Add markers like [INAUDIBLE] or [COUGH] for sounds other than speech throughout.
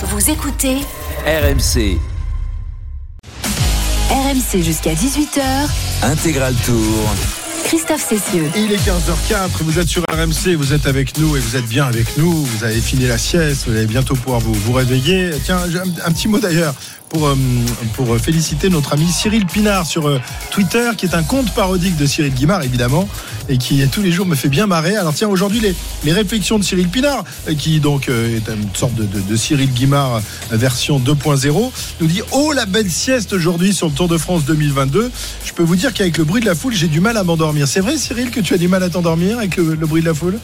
Vous écoutez RMC, RMC jusqu'à 18h. intégral tour. Christophe Cessieux. Il est 15h04, vous êtes sur RMC, vous êtes avec nous et vous êtes bien avec nous. Vous avez fini la sieste, vous allez bientôt pouvoir vous, vous réveiller. Tiens, un petit mot d'ailleurs pour, euh, pour féliciter notre ami Cyril Pinard sur euh, Twitter, qui est un compte parodique de Cyril Guimard, évidemment, et qui tous les jours me fait bien marrer. Alors tiens, aujourd'hui, les, les réflexions de Cyril Pinard, euh, qui donc euh, est une sorte de, de- de Cyril Guimard euh, version 2.0, nous dit « Oh, la belle sieste aujourd'hui sur le Tour de France 2022 !» Je peux vous dire qu'avec le bruit de la foule, j'ai du mal à m'endormir. C'est vrai, Cyril, que tu as du mal à t'endormir avec le, le bruit de la foule?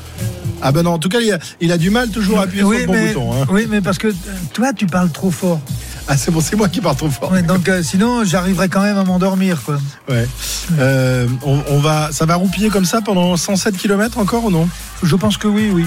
Ah ben non, en tout cas, il a, il a du mal toujours à appuyer sur le bon mais, bouton. hein. oui, mais parce que euh, toi, tu parles trop fort. Ah, c'est bon, c'est moi qui parle trop fort. Ouais, donc, euh, sinon, j'arriverai quand même à m'endormir. Quoi. Ouais. Euh, on, on va, ça va roupiller comme ça pendant 107 km encore ou non? Je pense que oui, oui.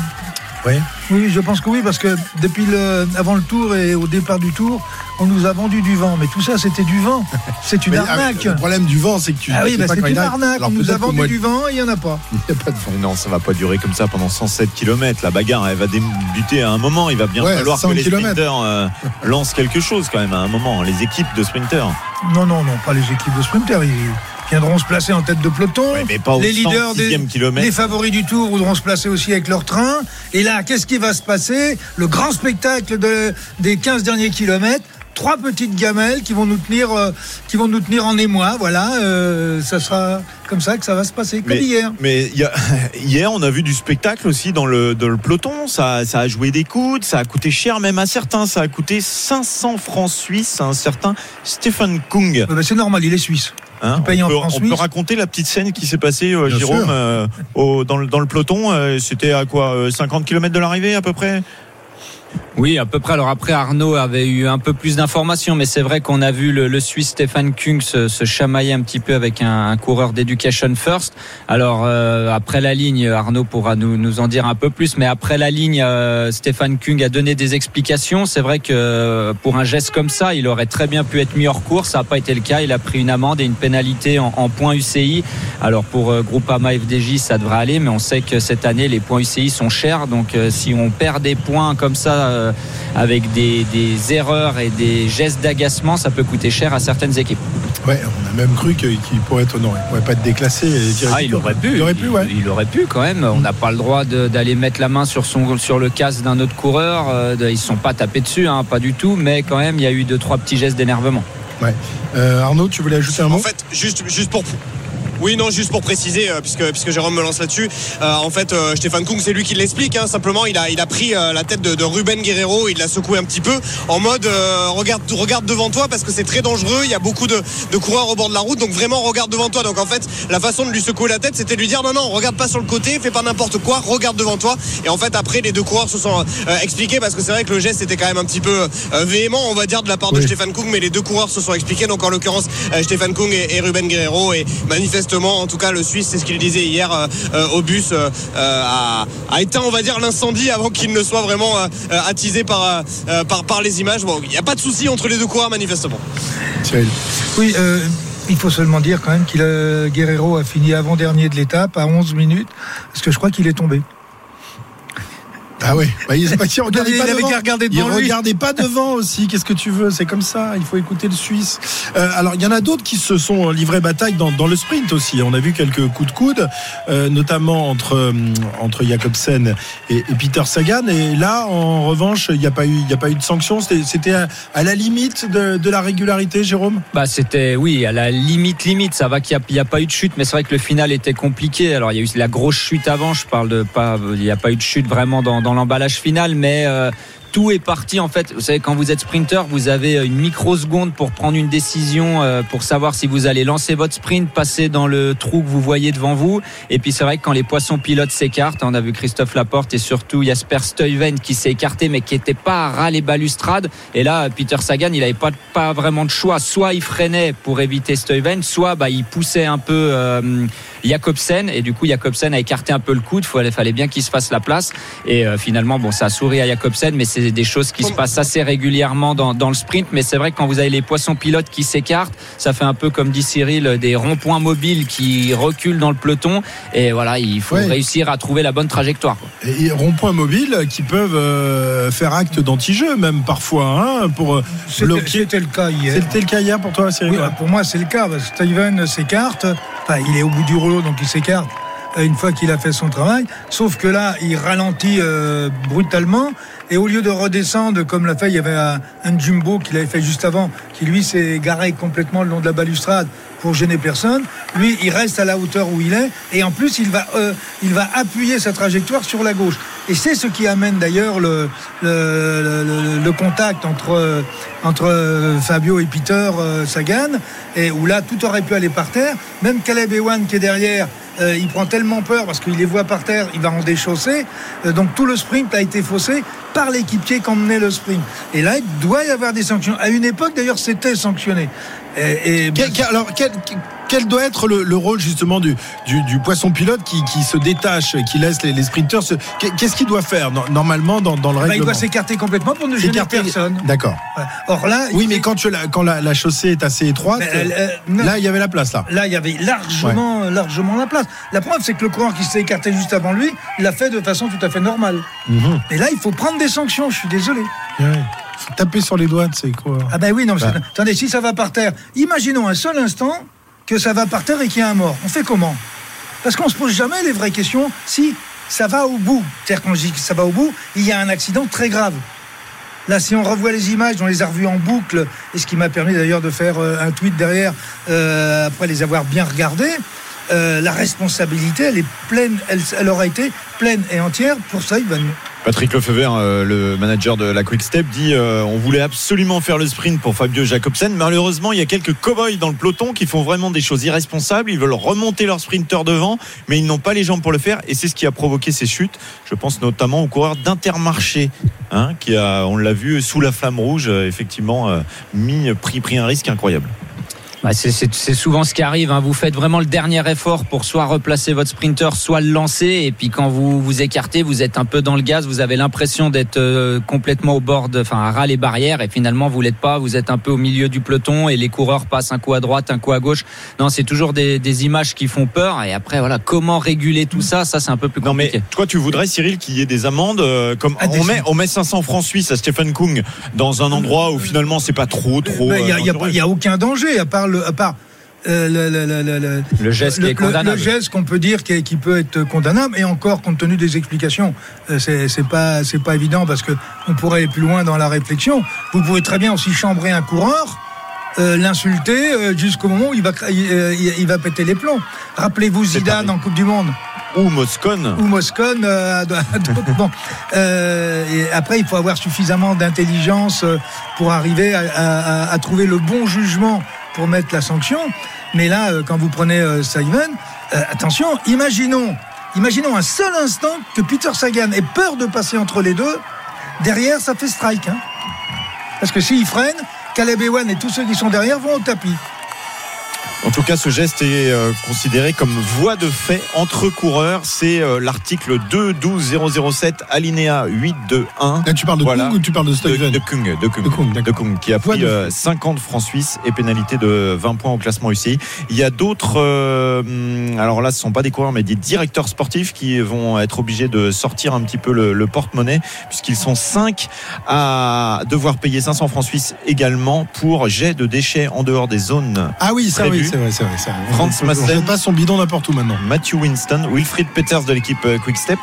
Oui, je pense que oui, parce que depuis le, avant le tour et au départ du tour, on nous a vendu du vent. Mais tout ça, c'était du vent. [LAUGHS] C'est une Mais, ah, arnaque. Le problème du vent, c'est que tu. Ah oui, bah, c'est une arnaque. Alors On nous a vendu du vent et il n'y en a pas. [LAUGHS] Il n'y a pas de vent. Mais non, ça va pas durer comme ça pendant 107 km. La bagarre, elle va débuter à un moment. Il va bien Ouais, falloir 100 que les sprinters euh, [LAUGHS] lancent quelque chose quand même à un moment. Les équipes de sprinters. Non, non, non, pas les équipes de sprinters. Ils viendront se placer en tête de peloton. Mais pas les leaders 106e des, les favoris du tour voudront se placer aussi avec leur train. Et là, qu'est-ce qui va se passer? Le grand spectacle de- des 15 derniers kilomètres. Trois petites gamelles qui vont nous tenir, euh, qui vont nous tenir en émoi. Voilà, euh, ça sera comme ça que ça va se passer, comme Mais- hier. Mais il y a- [LAUGHS] hier, on a vu du spectacle aussi dans le, dans le peloton. Ça, ça a joué des coudes, ça a coûté cher même à certains. Ça a coûté 500 francs suisses à un certain Stephen Kung. Bah, c'est normal, il est suisse. Hein, on peut, on raconter la petite scène qui s'est passée, euh, Jérôme, euh, au- dans, le, dans le peloton. euh, C'était à quoi euh, 50 km de l'arrivée à peu près? Oui, à peu près. Alors après, Arnaud avait eu un peu plus d'informations, mais c'est vrai qu'on a vu le, Suisse Stéphane Kung se, chamailler un petit peu avec un, coureur d'Education First. Alors euh, après la ligne, Arnaud pourra nous, en dire un peu plus, mais après la ligne, euh, Stéphane Kung a donné des explications. C'est vrai que euh, pour un geste comme ça, il aurait très bien pu être mis hors course. Ça n'a pas été le cas. Il a pris une amende et une pénalité en, en points UCI. Alors pour Groupama FDJ, ça devrait aller, mais on sait que cette année, les points UCI sont chers. Donc si on perd des points comme ça, euh, avec des, des erreurs et des gestes d'agacement, ça peut coûter cher à certaines équipes. Ouais, on a même cru qu'il pourrait être honoré. Il pourrait pas être déclassé. et direct- Ah, il aurait pu. Il aurait pu, ouais. Il, il aurait pu quand même. On n'a pas le droit d'aller mettre la main sur, son, sur le casque d'un autre coureur. Euh, Ils ne sont pas tapés dessus, hein, pas du tout. Mais quand même, il y a eu deux, trois petits gestes d'énervement. Euh, Arnaud, tu voulais ajouter un mot? En fait, juste, juste pour. Oui, non, juste pour préciser, euh, puisque, puisque Jérôme me lance là-dessus. euh, en fait, euh, Stéphane Kung, c'est lui qui l'explique. hein, simplement, il a, il a pris euh, la tête de, de Ruben Guerrero, il l'a secoué un petit peu, en mode regarde, regarde devant toi, parce que c'est très dangereux. Il y a beaucoup de, de coureurs au bord de la route, donc vraiment regarde devant toi. Donc en fait, la façon de lui secouer la tête, c'était de lui dire non, non, regarde pas sur le côté, fais pas n'importe quoi, regarde devant toi. Et en fait, après, les deux coureurs se sont expliqués, parce que c'est vrai que le geste était quand même un petit peu véhément, on va dire, de la part de Oui. Stéphane Kung, mais les deux coureurs se sont expliqués. Donc en l'occurrence, Stéphane Kung et, et Ruben Guerrero. Et manifestement, en tout cas, le Suisse, c'est ce qu'il disait hier euh, euh, au bus, euh, a, éteint, on va dire, l'incendie avant qu'il ne soit vraiment attisé par, par, les images. Bon, il n'y a pas de souci entre les deux coureurs, manifestement. Oui, il faut seulement dire quand même qu'il Guerrero a fini avant-dernier de l'étape à 11 minutes, parce que je crois qu'il est tombé. Ah oui, bah, il, bah, [LAUGHS] il regardait Il pas avait devant. qu'à regarder Il devant lui. regardait pas [LAUGHS] devant aussi. Qu'est-ce que tu veux? C'est comme ça. Il faut écouter le Suisse. Euh, alors, il y en a d'autres qui se sont livrés bataille dans, dans le sprint aussi. On a vu quelques coups de coude, euh, notamment entre euh, entre Jacobsen et, et Peter Sagan. Et là, en revanche, il n'y a pas eu il y a pas eu de sanction. C'était à, à la limite de, de la régularité, Jérôme? Bah, c'était, oui, à la limite, limite. Ça va qu'il n'y a, pas eu de chute, mais c'est vrai que le final était compliqué. Alors, il y a eu la grosse chute avant. Je parle de pas, il n'y a pas eu de chute vraiment dans, dans l'emballage final, mais euh, tout est parti en fait. Vous savez, quand vous êtes sprinter, vous avez une microseconde pour prendre une décision, euh, pour savoir si vous allez lancer votre sprint, passer dans le trou que vous voyez devant vous. Et puis c'est vrai que quand les poissons pilotes s'écartent, on a vu Christophe Laporte et surtout Jasper Stuyven qui s'est écarté, mais qui n'était pas à ras les balustrades. Et là, Peter Sagan, il n'avait pas, vraiment de choix. Soit il freinait pour éviter Stuyven, soit bah, il poussait un peu euh, Jacobsen. Et du coup, Jacobsen a écarté un peu le coude. Il fallait, fallait bien qu'il se fasse la place. Et euh, finalement, bon, ça a souri à Jacobsen, mais c'est c'est des choses qui se passent assez régulièrement dans, dans le sprint. Mais c'est vrai que quand vous avez les poissons pilotes qui s'écartent, ça fait un peu comme dit Cyril, des ronds-points mobiles qui reculent dans le peloton. Et voilà, il faut Ouais. réussir à trouver la bonne trajectoire. quoi. Et rond-point mobile qui peuvent euh, faire acte d'anti-jeu, même parfois, hein, pour euh, C'était bloquer. c'était le cas hier. C'était le cas hier pour toi, Cyril Oui, bah, pour moi, c'est le cas. Parce que Steven s'écarte. Enfin, il est au bout du rouleau, donc il s'écarte euh, une fois qu'il a fait son travail. Sauf que là, il ralentit euh, brutalement. Et au lieu de redescendre, comme l'a fait, il y avait un, jumbo qu'il avait fait juste avant, qui lui s'est garé complètement le long de la balustrade pour gêner personne. Lui, il reste à la hauteur où il est. Et en plus, il va, euh, il va appuyer sa trajectoire sur la gauche. Et c'est ce qui amène d'ailleurs le, contact entre, euh, entre euh, Fabio et Peter Sagan, et où là, tout aurait pu aller par terre. Même Caleb Ewan qui est derrière, euh, il prend tellement peur parce qu'il les voit par terre, il va en déchausser. Euh, donc tout le sprint a été faussé par l'équipier qu'emmenait le sprint. Et là, il doit y avoir des sanctions. À une époque, d'ailleurs, c'était sanctionné. Et, alors, quel, quel doit être le, le rôle justement du, du, du poisson pilote qui, qui se détache, qui laisse les, les sprinteurs se- Qu'est-ce qu'il doit faire no- normalement dans, dans le bah, il règlement? doit s'écarter complètement pour ne gêner personne. D'accord. Or là, Oui, il- mais quand, tu, la, quand la, la chaussée est assez étroite, euh, là, il y avait la place, là. Là, il y avait largement, largement la place. La preuve, c'est que le coureur qui s'est écarté juste avant lui l'a fait de façon tout à fait normale. Mhm. Mais là, il faut prendre des sanctions. Je suis désolé. Ouais. Faut taper sur les doigts, c'est quoi Ah ben oui, non. Bah. Attendez, si ça va par terre, imaginons un seul instant que ça va par terre et qu'il y a un mort. On fait comment? Parce qu'on se pose jamais les vraies questions. Si ça va au bout, c'est-à-dire quand je dis que ça va au bout, il y a un accident très grave. Là, si on revoit les images, on les a revues en boucle, et ce qui m'a permis d'ailleurs de faire euh, un tweet derrière, euh, après les avoir bien regardés, euh, la responsabilité, elle est pleine, elle, aura été pleine et entière pour Saïban. Patrick Lefebvre, euh, le manager de la Quick Step, dit euh, on voulait absolument faire le sprint pour Fabio Jacobsen. Malheureusement, il y a quelques cow-boys dans le peloton qui font vraiment des choses irresponsables. Ils veulent remonter leur sprinter devant, mais ils n'ont pas les jambes pour le faire. Et c'est ce qui a provoqué ces chutes. Je pense notamment au coureur d'Intermarché, hein, qui a, on l'a vu, sous la flamme rouge, euh, effectivement, euh, mis, pris, pris un risque incroyable. Bah, c'est- souvent ce qui arrive. hein. Vous faites vraiment le dernier effort pour soit replacer votre sprinter, soit le lancer. Et puis quand vous vous écartez, vous êtes un peu dans le gaz. Vous avez l'impression d'être euh, complètement au bord, de, enfin à ras les barrières. Et finalement, vous l'êtes pas. Vous êtes un peu au milieu du peloton et les coureurs passent un coup à droite, un coup à gauche. Non, c'est toujours des, des images qui font peur. Et après, voilà, comment réguler tout ça Ça, c'est un peu plus Non mais compliqué. toi tu voudrais Cyril qu'il y ait des amendes euh, comme Ah, on met on met 500 francs suisses à Stephen Kung dans un endroit où finalement c'est pas trop trop Il n'y a, euh, a dangereux. il y a aucun danger, à part le. À part, euh, le, le- le- le- le- Le geste qui le, est condamnable. le geste qu'on peut dire qui, qui peut être condamnable et encore compte tenu des explications, euh, c'est c'est pas c'est pas évident parce que on pourrait aller plus loin dans la réflexion. Vous pouvez très bien aussi chambrer un coureur. euh, l'insulter euh, jusqu'au moment où il va, il, euh, va péter les plombs. Rappelez-vous Zidane pareil. en Coupe du Monde ou Moscone. ou Moscone. euh, [LAUGHS] bon, Euh, et après, il faut avoir suffisamment d'intelligence pour arriver à, à- à- à trouver le bon jugement pour mettre la sanction. Mais là, euh, quand vous prenez euh, Simon, euh, attention, imaginons, imaginons un seul instant que Peter Sagan ait peur de passer entre les deux. Derrière, ça fait strike. hein. Parce que s'il freine, Caleb Ewan et tous ceux qui sont derrière vont au tapis. En tout cas, ce geste est euh, considéré comme voie de fait entre coureurs. C'est euh, l'article 2.12.007 alinéa 8 de 1. Là, tu parles de Voilà. Kung ou tu parles de De, Steven de Kung, de Kung, De Kung, de Kung, qui a pris de euh, 50 francs suisses et pénalité de 20 points au classement UCI. Il y a d'autres, alors là, ce sont pas des coureurs, mais des directeurs sportifs qui vont être obligés de sortir un petit peu le, le porte-monnaie, puisqu'ils sont 5 à devoir payer 500 francs suisses également pour jet de déchets en dehors des zones Ah oui, ça Prévu. oui, c'est vrai, c'est vrai. Franz Massen. pas son bidon n'importe où maintenant. Matthew Winston, Wilfried Peters de l'équipe euh, Quick Step,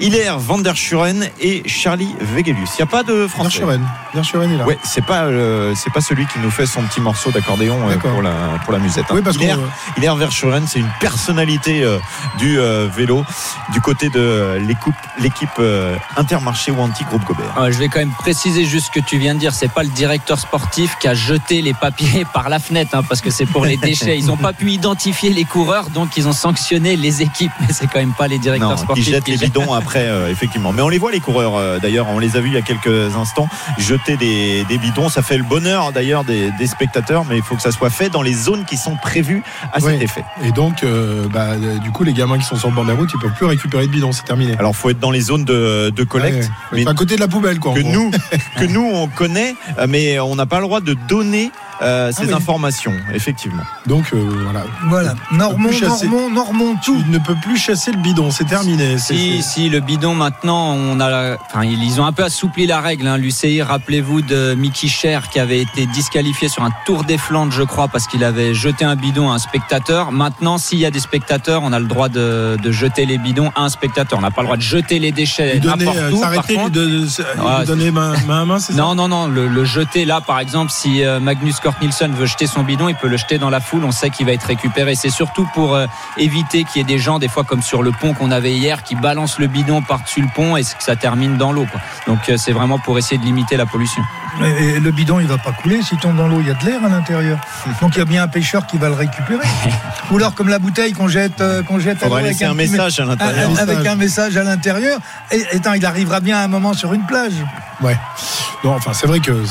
Hilaire van der Schuren et Charlie Vegelius. Il n'y a pas de français. Verschuren. Verschuren est là. Ouais, c'est pas euh, c'est pas celui qui nous fait son petit morceau d'accordéon euh, pour la pour la musette. hein. Oui, parce qu'on. Hilaire, Hilaire Verschuren, c'est une personnalité euh, du euh, vélo du côté de l'équipe l'équipe euh, Intermarché ou anti groupe Gobert. Ouais, je vais quand même préciser juste ce que tu viens de dire. C'est pas le directeur sportif qui a jeté les papiers [LAUGHS] par la fenêtre, hein, parce que c'est pour les déchets. [LAUGHS] Ils n'ont pas pu identifier les coureurs, donc ils ont sanctionné les équipes. Mais c'est quand même pas les directeurs Non, qui sportifs jette les bidons après, euh, effectivement. Mais on les voit les coureurs. euh, d'ailleurs, on les a vus il y a quelques instants jeter des, des bidons. Ça fait le bonheur d'ailleurs des, des spectateurs, mais il faut que ça soit fait dans les zones qui sont prévues à cet Oui. effet. Et donc, euh, bah, du coup, les gamins qui sont sur le bord de la route, ils peuvent plus récupérer de bidon, c'est terminé. Alors, faut être dans les zones de, de collecte. Ouais. mais à côté de la poubelle, quoi. que nous, que [LAUGHS] nous on connaît, mais on n'a pas le droit de donner euh, ces Ah oui. informations, effectivement. Donc, euh, voilà. Chasser. normons, normons tout. Ne peux plus chasser le bidon, c'est terminé. Si, si, le bidon maintenant, on a, la- enfin, ils ont un peu assoupli la règle. Hein. L'UCI, rappelez-vous de Mickey Cher qui avait été disqualifié sur un Tour des Flandres, je crois, parce qu'il avait jeté un bidon à un spectateur. Maintenant, s'il y a des spectateurs, on a le droit de, de jeter les bidons à un spectateur. On n'a pas le droit de jeter les déchets donner, n'importe euh, où. par s'arrêter, lui contre. de- de- lui Ouais, donner main, main à main, c'est ça Non, non, non, le, le jeter là, par exemple, si euh, Magnus Nielsen veut jeter son bidon, il peut le jeter dans la foule, on sait qu'il va être récupéré. C'est surtout pour euh, éviter qu'il y ait des gens, des fois comme sur le pont qu'on avait hier, qui balancent le bidon par-dessus le pont et que ça termine dans l'eau. Donc euh, c'est vraiment pour essayer de limiter la pollution. Et le bidon, il va pas couler. S'il tombe dans l'eau, il y a de l'air à l'intérieur. [LAUGHS] Donc il y a bien un pêcheur qui va le récupérer. [LAUGHS] Ou alors comme la bouteille qu'on jette, euh, qu'on jette à l'eau Faudrait avec laisser un message à l'intérieur. Avec un message à l'intérieur. Et, attends, il arrivera bien à un moment sur une plage. Ouais. Non, enfin, c'est vrai que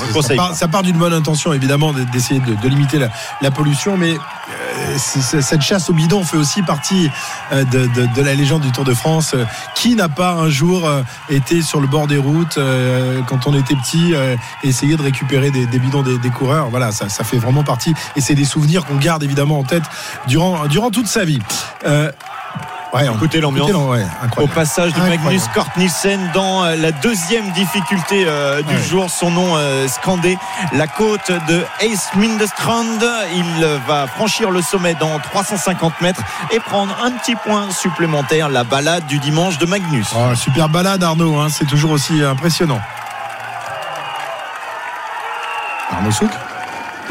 ça, part, d'une bonne intention, évidemment, d'essayer de, de limiter la, la pollution, mais euh, cette chasse au bidon fait aussi partie euh, de, la légende du Tour de France. Euh, Qui n'a pas un jour euh, été sur le bord des routes quand on était petit, et essayé de récupérer des, bidons des, coureurs Voilà, ça, fait vraiment partie, et c'est des souvenirs qu'on garde évidemment en tête durant, durant toute sa vie. Ouais, Écoutez l'ambiance. ouais, Au passage de Incroyable. Magnus Cort Nielsen dans euh, la deuxième difficulté euh, du Ouais. jour, son nom euh, scandé, la côte de Eismindestrand. Il euh, va franchir le sommet dans 350 mètres et prendre un petit point supplémentaire, la balade du dimanche de Magnus. Oh, super balade Arnaud, hein, c'est toujours aussi impressionnant. Arnaud Souk,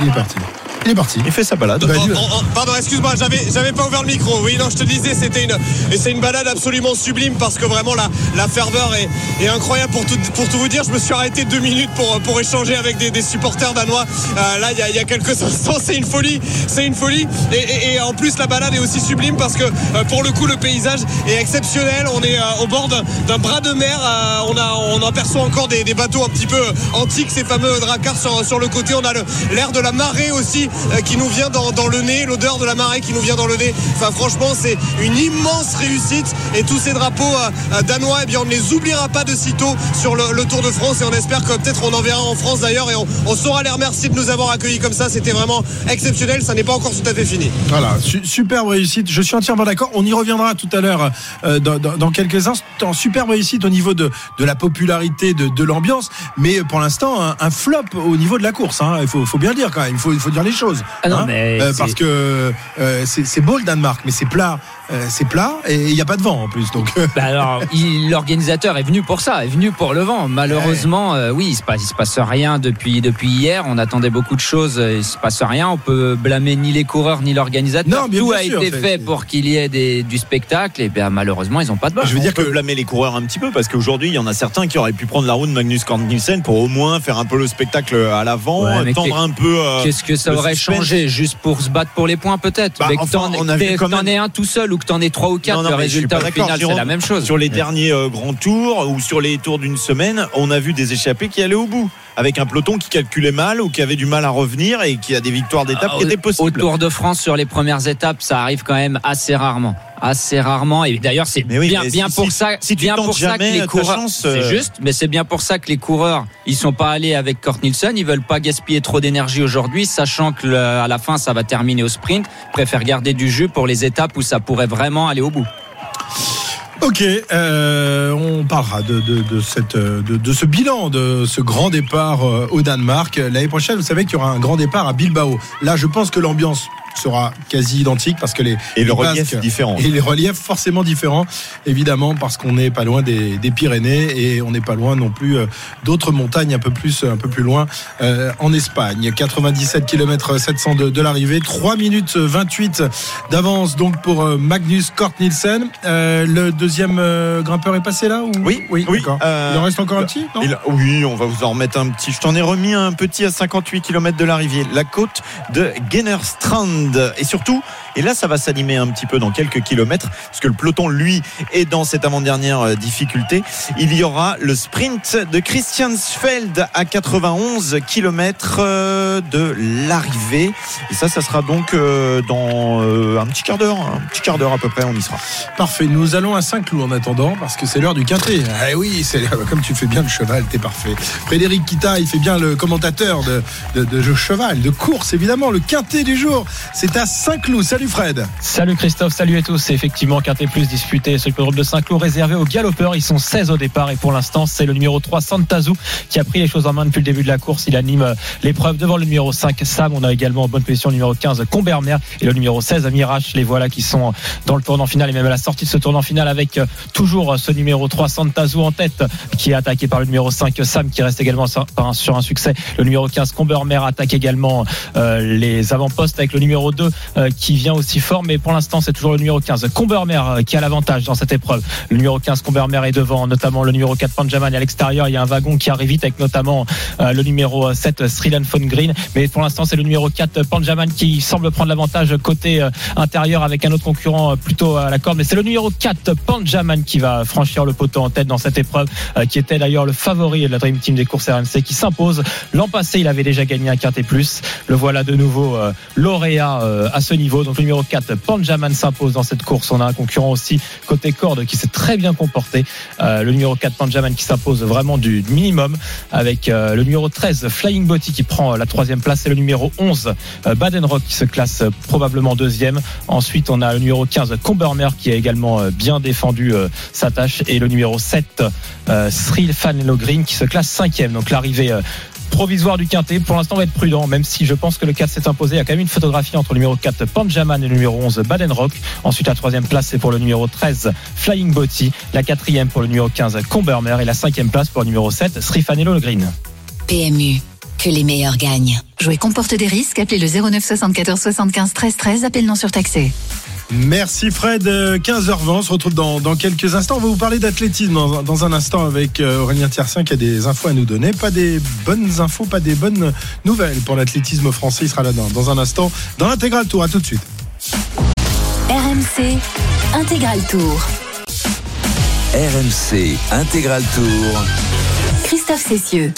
il est parti. Il est parti. Il fait sa balade. Bah, Oh, oh, oh, pardon, excuse-moi, j'avais, j'avais pas ouvert le micro. Oui, non, je te disais, c'était une, et c'est une balade absolument sublime parce que vraiment la, la ferveur est, est incroyable. Pour tout, pour tout vous dire, je me suis arrêté deux minutes pour, pour échanger avec des, des supporters danois. Euh, là, il y a, il y a quelques [LAUGHS] instants, c'est une folie, c'est une folie. Et, et- et en plus, la balade est aussi sublime parce que euh, pour le coup, le paysage est exceptionnel. On est euh, au bord d'un, d'un bras de mer. Euh, on a, on aperçoit encore des, des bateaux un petit peu antiques, ces fameux dracars sur, sur le côté. On a le- l'air de la marée aussi euh, qui nous vient dans, le nez, l'odeur de la marée qui nous vient dans le nez. Enfin, franchement, c'est une immense réussite. Et tous ces drapeaux euh, euh, danois, eh bien, on ne les oubliera pas de sitôt sur le, Tour de France. Et on espère que peut-être on en verra en France d'ailleurs. Et on, saura les remercier de nous avoir accueillis comme ça. C'était vraiment exceptionnel. Ça n'est pas encore tout à fait fini. Voilà, su- superbe réussite. Je suis entièrement d'accord. On y reviendra tout à l'heure euh, dans, quelques instants. Superbe réussite au niveau de, la popularité, de, l'ambiance. Mais pour l'instant, un, flop au niveau de la course. hein. Il faut, bien le dire quand même. Il faut dire les choses. Ah non, hein. mais Euh, parce que euh, c'est beau le Danemark, mais c'est plat. Euh, c'est plat et il n'y a pas de vent en plus. Donc, euh, Bah alors, [LAUGHS] l'organisateur est venu pour ça, est venu pour le vent. Malheureusement, euh, oui, il se passe, il se passe rien depuis depuis hier. On attendait beaucoup de choses, il se passe rien. On peut blâmer ni les coureurs ni l'organisateur. Non, bien Tout sûr, a été fait pour qu'il y ait des, du spectacle. Et bien malheureusement, ils n'ont pas de bol. je veux On dire peut que blâmer les coureurs un petit peu parce qu'aujourd'hui il y en a certains qui auraient pu prendre la route de Magnus Cort Nielsen pour au moins faire un peu le spectacle à l'avant, Ouais, tendre un peu. euh, Qu'est-ce que ça aurait suspense. changé juste pour se battre pour les points peut-être? Bah, enfin, t'en on a vu que quand t'en même- aies un tout seul ou que t'en aies trois ou quatre, Non, non, le résultat au final c'est la même chose. Sur les derniers euh, grands tours ou sur les tours d'une semaine, on a vu des échappés qui allaient au bout. Avec un peloton qui calculait mal ou qui avait du mal à revenir et qui a des victoires d'étape Ah, qui étaient Au possibles. Tour de France, sur les premières étapes, ça arrive quand même assez rarement. Assez rarement. Et d'ailleurs, c'est oui, bien, mais bien si- pour si- ça, si tu bien tentes pour ça jamais que les coureurs. chance, C'est euh, juste, mais c'est bien pour ça que les coureurs, ils sont pas allés avec Kort Nielsen. Ils veulent pas gaspiller trop d'énergie aujourd'hui, sachant que le- à la fin, ça va terminer au sprint. Ils préfèrent garder du jus pour les étapes où ça pourrait vraiment aller au bout. Ok, euh, on parlera de, ce bilan, de ce grand départ euh, au Danemark. L'année prochaine, vous savez qu'il y aura un grand départ à Bilbao. Là, je pense que l'ambiance sera quasi identique parce que les Et le les relief Basques- différent. et les reliefs forcément différents, évidemment, parce qu'on n'est pas loin des, des Pyrénées et on n'est pas loin non plus euh, d'autres montagnes un peu plus, un peu plus loin euh, en Espagne. 97 km 700 de, de l'arrivée, 3 minutes 28 d'avance donc pour euh, Magnus Cort Nielsen. Euh, le deuxième grimpeur est passé là ou... Oui, oui, euh, Il en reste encore un petit non? Il- oui, on va vous en remettre un petit. Je t'en ai remis un petit à 58 km de l'arrivée. La côte de Gennerstrand. Et surtout, Et là, ça va s'animer un petit peu dans quelques kilomètres, puisque le peloton, lui, est dans cette avant-dernière euh, difficulté. Il y aura le sprint de Christiansfeld à 91 km de l'arrivée. Et ça, ça sera donc euh, dans euh, un petit quart d'heure, un petit quart d'heure à peu près, on y sera. Parfait. Nous allons à Saint-Cloud en attendant parce que c'est l'heure du quintet. Ah oui, c'est comme tu fais bien le cheval, t'es parfait. Frédéric Kita, il fait bien le commentateur de, de, de jeu cheval, de course évidemment. Le quintet du jour, c'est à Saint-Cloud. Salut Fred. Salut Christophe, salut à tous. C'est effectivement Quintet Plus disputé sur le de Saint-Cloud réservé aux galopeurs. Ils sont 16 au départ et pour l'instant, c'est le numéro 3 Santazu qui a pris les choses en main depuis le début de la course. Il anime euh, l'épreuve devant le numéro 5 Sam. On a également en bonne position le numéro 15 Combermer et le numéro 16 Mirage. Les voilà qui sont dans le tournant final et même à la sortie de ce tournant final avec euh, toujours ce numéro 3 Santazu en tête qui est attaqué par le numéro 5 Sam qui reste également sur un, succès. Le numéro 15 Combermer attaque également euh, les avant-postes avec le numéro 2 euh, qui vient aussi fort mais pour l'instant c'est toujours le numéro 15 Combermer euh, qui a l'avantage dans cette épreuve. Le numéro 15 Combermer est devant notamment le numéro 4 Panjaman et à l'extérieur il y a un wagon qui arrive vite avec notamment euh, le numéro 7 Srilan von Green mais pour l'instant c'est le numéro 4 Panjaman qui semble prendre l'avantage côté euh, intérieur avec un autre concurrent euh, plutôt à la corde mais c'est le numéro 4 Panjaman qui va franchir le poteau en tête dans cette épreuve euh, qui était d'ailleurs le favori de la Dream Team des courses RMC qui s'impose. L'an passé il avait déjà gagné un quintet plus. Le voilà de nouveau euh, lauréat euh, à ce niveau. Donc numéro 4 Panjaman s'impose dans cette course. On a un concurrent aussi côté corde qui s'est très bien comporté. Euh, le numéro 4 Panjaman qui s'impose vraiment du minimum avec euh, le numéro 13 Flying Botty qui prend la troisième place et le numéro 11 euh, Baden Rock qui se classe probablement deuxième. Ensuite on a le numéro 15 Combermer qui a également bien défendu sa tâche et le numéro 7 euh, Sril Fan Green qui se classe cinquième. Donc l'arrivée provisoire du quintet. Pour l'instant, on va être prudent, même si je pense que le 4 s'est imposé. Il y a quand même une photographie entre le numéro 4 Panjaman et le numéro 11 Baden Rock. Ensuite, la troisième place, c'est pour le numéro 13 Flying Botty. La quatrième pour le numéro 15 Combermer. Et la cinquième place pour le numéro 7 Srifanello Le Green. PMU, que les meilleurs gagnent. Jouer comporte des risques. Appelez le 09 74 75 13 13. Appel non surtaxé. Merci Fred. Euh, 15h20, on se retrouve dans, dans quelques instants. On va vous parler d'athlétisme dans, dans un instant avec euh, Aurélien Tiersin qui a des infos à nous donner. Pas des bonnes infos, pas des bonnes nouvelles pour l'athlétisme français. Il sera là dans, dans un instant dans l'intégral tour. À tout de suite. RMC, intégral tour. RMC Intégral Tour. Christophe Cessieux.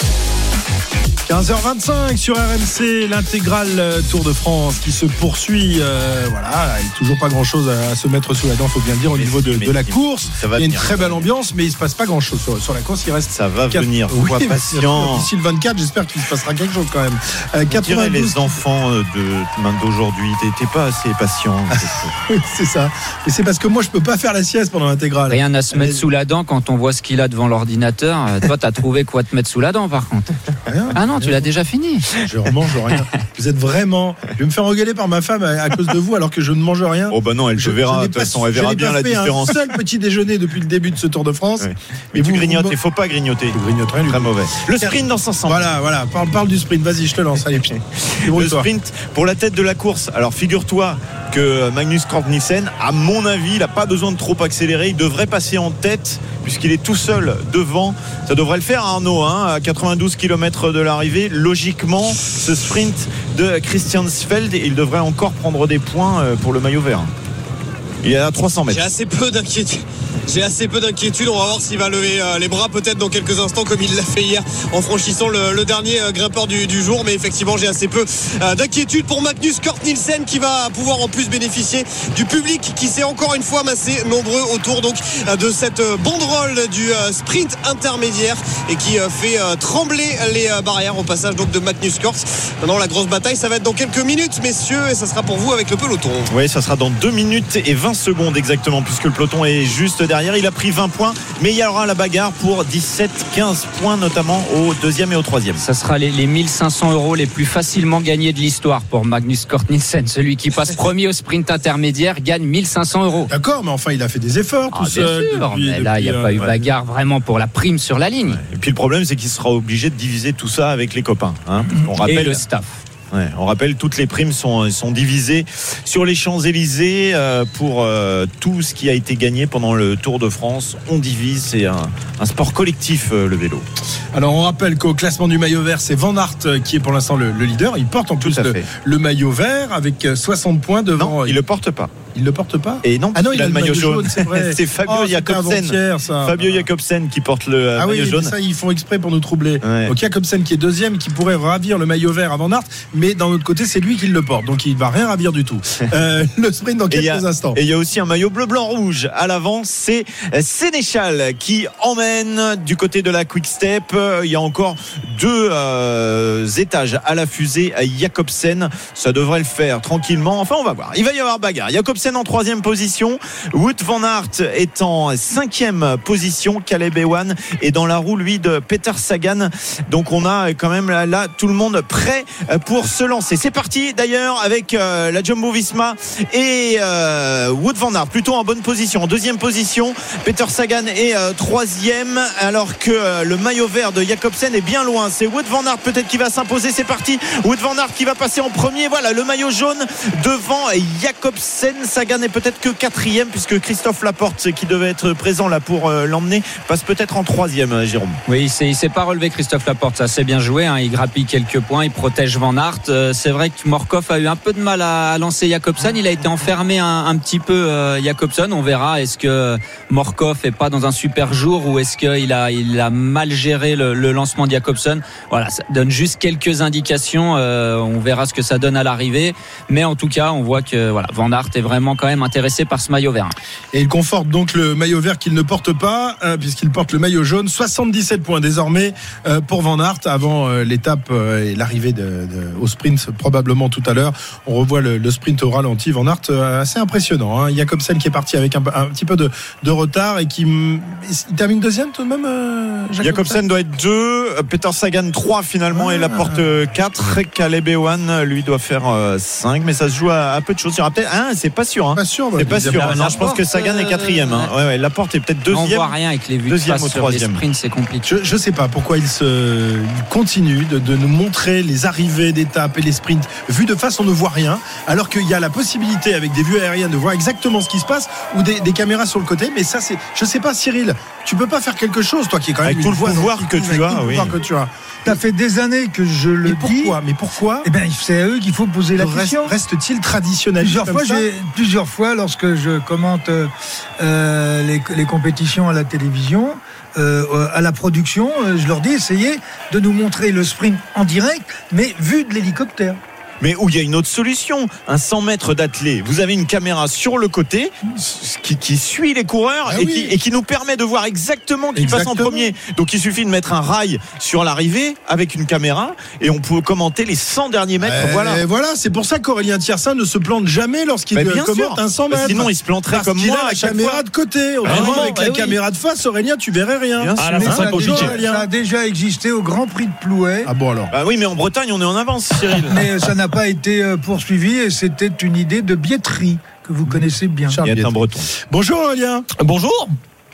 15h25 sur RMC, l'intégrale euh, Tour de France qui se poursuit. euh, voilà, il n'y a toujours pas grand chose à, à se mettre sous la dent, faut bien le dire, au Mais niveau de, la course. Ça va il y a une venir, très belle ambiance, mais il se passe pas grand chose sur, sur la course. Il reste Ça va quatre- venir, Oui, sois patient. D'ici le 24, j'espère qu'il se passera quelque chose quand même. Euh, On dirait 92 les enfants euh, de d'aujourd'hui. T'es pas assez patient. [LAUGHS] Oui, c'est ça. Et c'est parce que moi, je peux pas faire la sieste pendant l'intégrale. Rien à se mettre sous la dent quand on voit ce qu'il a devant l'ordinateur. Toi, t'as trouvé quoi te mettre sous la dent, par contre? Rien. Ah non, tu l'as déjà fini. Je mange rien. Vous êtes vraiment. Je vais me faire engueuler par ma femme à, à cause de vous alors que je ne mange rien. Oh bah non, elle Je- verra. De toute façon, elle je verra bien la différence. Un seul petit déjeuner depuis le début de ce Tour de France. Ouais. Mais Et tu vous- grignotes, il faut pas grignoter. Je grignote rien du Très mauvais. Le sprint dans 500. Voilà, voilà. Parle, parle du sprint. Vas-y, je te lance. Allez, [LAUGHS] Le débrouille-toi. sprint pour la tête de la course. Alors figure-toi que Magnus Cort Nielsen, à mon avis, il n'a pas besoin de trop accélérer. Il devrait passer en tête puisqu'il est tout seul devant. Ça devrait le faire Arnaud, hein, à 92 km de l'arrivée. Logiquement, ce sprint de Christian Sfeld, il devrait encore prendre des points euh, pour le maillot vert. Il est à 300 mètres. J'ai assez peu d'inquiétude. J'ai assez peu d'inquiétude. On va voir s'il va lever euh, les bras peut-être dans quelques instants comme il l'a fait hier en franchissant le, le dernier euh, grimpeur du, du jour. Mais effectivement, j'ai assez peu euh, d'inquiétude pour Magnus Kort Nielsen qui va pouvoir en plus bénéficier du public qui s'est encore une fois massé nombreux autour donc de cette banderole du sprint intermédiaire et qui fait trembler les barrières au passage donc de Magnus Kort. Maintenant, la grosse bataille, ça va être dans quelques minutes, messieurs, et ça sera pour vous avec le peloton. Oui, ça sera dans 2 minutes et 20 secondes exactement, puisque le peloton est juste derrière. Il a pris 20 points, mais il y aura la bagarre pour 17-15 points, notamment au deuxième et au troisième. Ça sera les, les 1500 euros les plus facilement gagnés de l'histoire pour Magnus Cort Nielsen. Celui qui passe [LAUGHS] premier au sprint intermédiaire gagne 1500 euros. D'accord, mais enfin, il a fait des efforts tout Ah, bien seul. sûr, depuis- mais là, il n'y a depuis, pas euh, eu ouais. bagarre vraiment pour la prime sur la ligne. Et puis le problème, c'est qu'il sera obligé de diviser tout ça avec les copains. Hein, on Et rappelle, le staff. Ouais, on rappelle, toutes les primes sont, sont divisées sur les Champs-Élysées euh, pour euh, tout ce qui a été gagné pendant le Tour de France. On divise, c'est un, un sport collectif, euh, le vélo. Alors on rappelle qu'au classement du maillot vert, c'est Van Aert qui est pour l'instant le, le leader. Il porte en plus le, maillot vert avec euh, 60 points devant. Non, il le porte pas. Il le porte pas Et non, Ah non, il, a le maillot jaune. c'est c'est Fabio Oh, Jacobsen. Fabio Jacobsen qui porte le euh, Ah oui, maillot mais jaune. ça ils font exprès pour nous troubler. Ouais. Donc Jacobsen qui est deuxième, qui pourrait ravir le maillot vert avant Aert, mais d'un autre côté c'est lui qui le porte, donc il va rien ravir du tout. [LAUGHS] Euh, le sprint dans quelques a- instants. Et il y a aussi un maillot bleu, blanc, rouge à l'avant. C'est Sénéchal qui emmène du côté de la Quick Step. Euh, Il y a encore deux euh, étages à la fusée à Jacobsen. Ça devrait le faire tranquillement. Enfin, on va voir. Il va y avoir bagarre. Jacobsen en troisième position. Wout van Aert est en cinquième position. Caleb Ewan est dans la roue, lui, de Peter Sagan. Donc, on a quand même là, tout le monde prêt pour se lancer. C'est parti d'ailleurs avec euh, la Jumbo Visma et euh, Wood van Aert plutôt en bonne position. En deuxième position, Peter Sagan est euh, troisième alors que le maillot vert de Jacobsen est bien loin. C'est Wood van Aert peut-être qui va s'imposer. C'est parti. Wood van Aert qui va passer en premier. Voilà le maillot jaune devant Jacobsen. Sagan est peut-être que quatrième puisque Christophe Laporte qui devait être présent là pour euh, l'emmener passe peut-être en troisième. euh, Jérôme. Oui, il s'est- pas relevé Christophe Laporte, ça c'est bien joué. hein. Il grappille quelques points, il protège Van Aert. Euh, C'est vrai que Morkov a eu un peu de mal à lancer Jacobsen. Il a été enfermé un, petit peu Jacobsen. On verra. Est-ce que Morkov est pas dans un super jour ou est-ce qu'il a il a mal géré le, lancement de Jacobsen Voilà, ça donne juste quelques indications. On verra ce que ça donne à l'arrivée. Mais en tout cas, on voit que voilà, Van Aert est vraiment quand même intéressé par ce maillot vert. Et il conforte donc le maillot vert qu'il ne porte pas, euh, puisqu'il porte le maillot jaune. 77 points désormais euh, pour Van Aert avant euh, l'étape euh, et l'arrivée de, de- au sprint probablement tout à l'heure. On revoit le, le sprint au ralenti. Van Aert euh, assez impressionnant. Hein. Jacobsen qui est parti avec un, petit peu de, de retard et qui il termine deuxième tout de même. euh, Jacobsen doit être 2, Peter Sagan 3 finalement et Laporte 4. Caleb Ewan lui doit faire 5, mais ça se joue à, à peu de choses. Il y aura peut-être. Ah, c'est pas sûr. Hein. Pas sûr. bah, C'est pas sûr. Non, je pense que Sagan est quatrième. Hein. Ouais, ouais, Laporte est peut-être On deuxième. voit rien avec les vues deuxième de ou face sur les troisième. sprints, c'est compliqué. Je, je sais pas pourquoi il se il continue de, de nous montrer les arrivées d'étapes et les sprints. Vu de face, on ne voit rien, alors qu'il y a la possibilité avec des vues aériennes de voir exactement ce qui se passe ou des, des caméras sur le côté. Mais ça, c'est, je sais pas, Cyril, tu peux pas faire quelque chose, toi qui est quand même Avec tout le pouvoir que tu as, tout le oui. que tu as. Ça fait des années que je le Mais dis? pourquoi Mais pourquoi? Eh ben, c'est à eux qu'il faut poser la reste, question. reste-t-il traditionnel Plusieurs comme fois, ça? j'ai, plusieurs fois, lorsque je commente euh, euh, les, compétitions à la télévision, euh, à la production, je leur dis essayez de nous montrer le sprint en direct, mais vu de l'hélicoptère. Mais où il y a une autre solution, un 100 mètres d'athlée. Vous avez une caméra sur le côté qui, qui suit les coureurs Ah et, oui. qui, et qui nous permet de voir exactement qui passe en premier. Donc il suffit de mettre un rail sur l'arrivée avec une caméra et on peut commenter les 100 derniers mètres. Eh, voilà. voilà, c'est pour ça qu'Aurélien Tiersin ne se plante jamais lorsqu'il euh, commente sûr. un 100 Bah, mètres. sinon, il se planterait Parce comme moi a la caméra fois. de côté. Autrement, non, avec la oui. caméra de face, Aurélien, tu verrais rien. Bien. Ah là, ça a déjà, ça a déjà existé au Grand Prix de Plouet. Ah bon alors. Bah oui, mais en Bretagne, on est en avance, Cyril. Mais ça n'a pas été euh, poursuivi et c'était une idée de billetterie que vous connaissez bien. Charles Il est Biet. un breton. Bonjour Aurélien, Bonjour.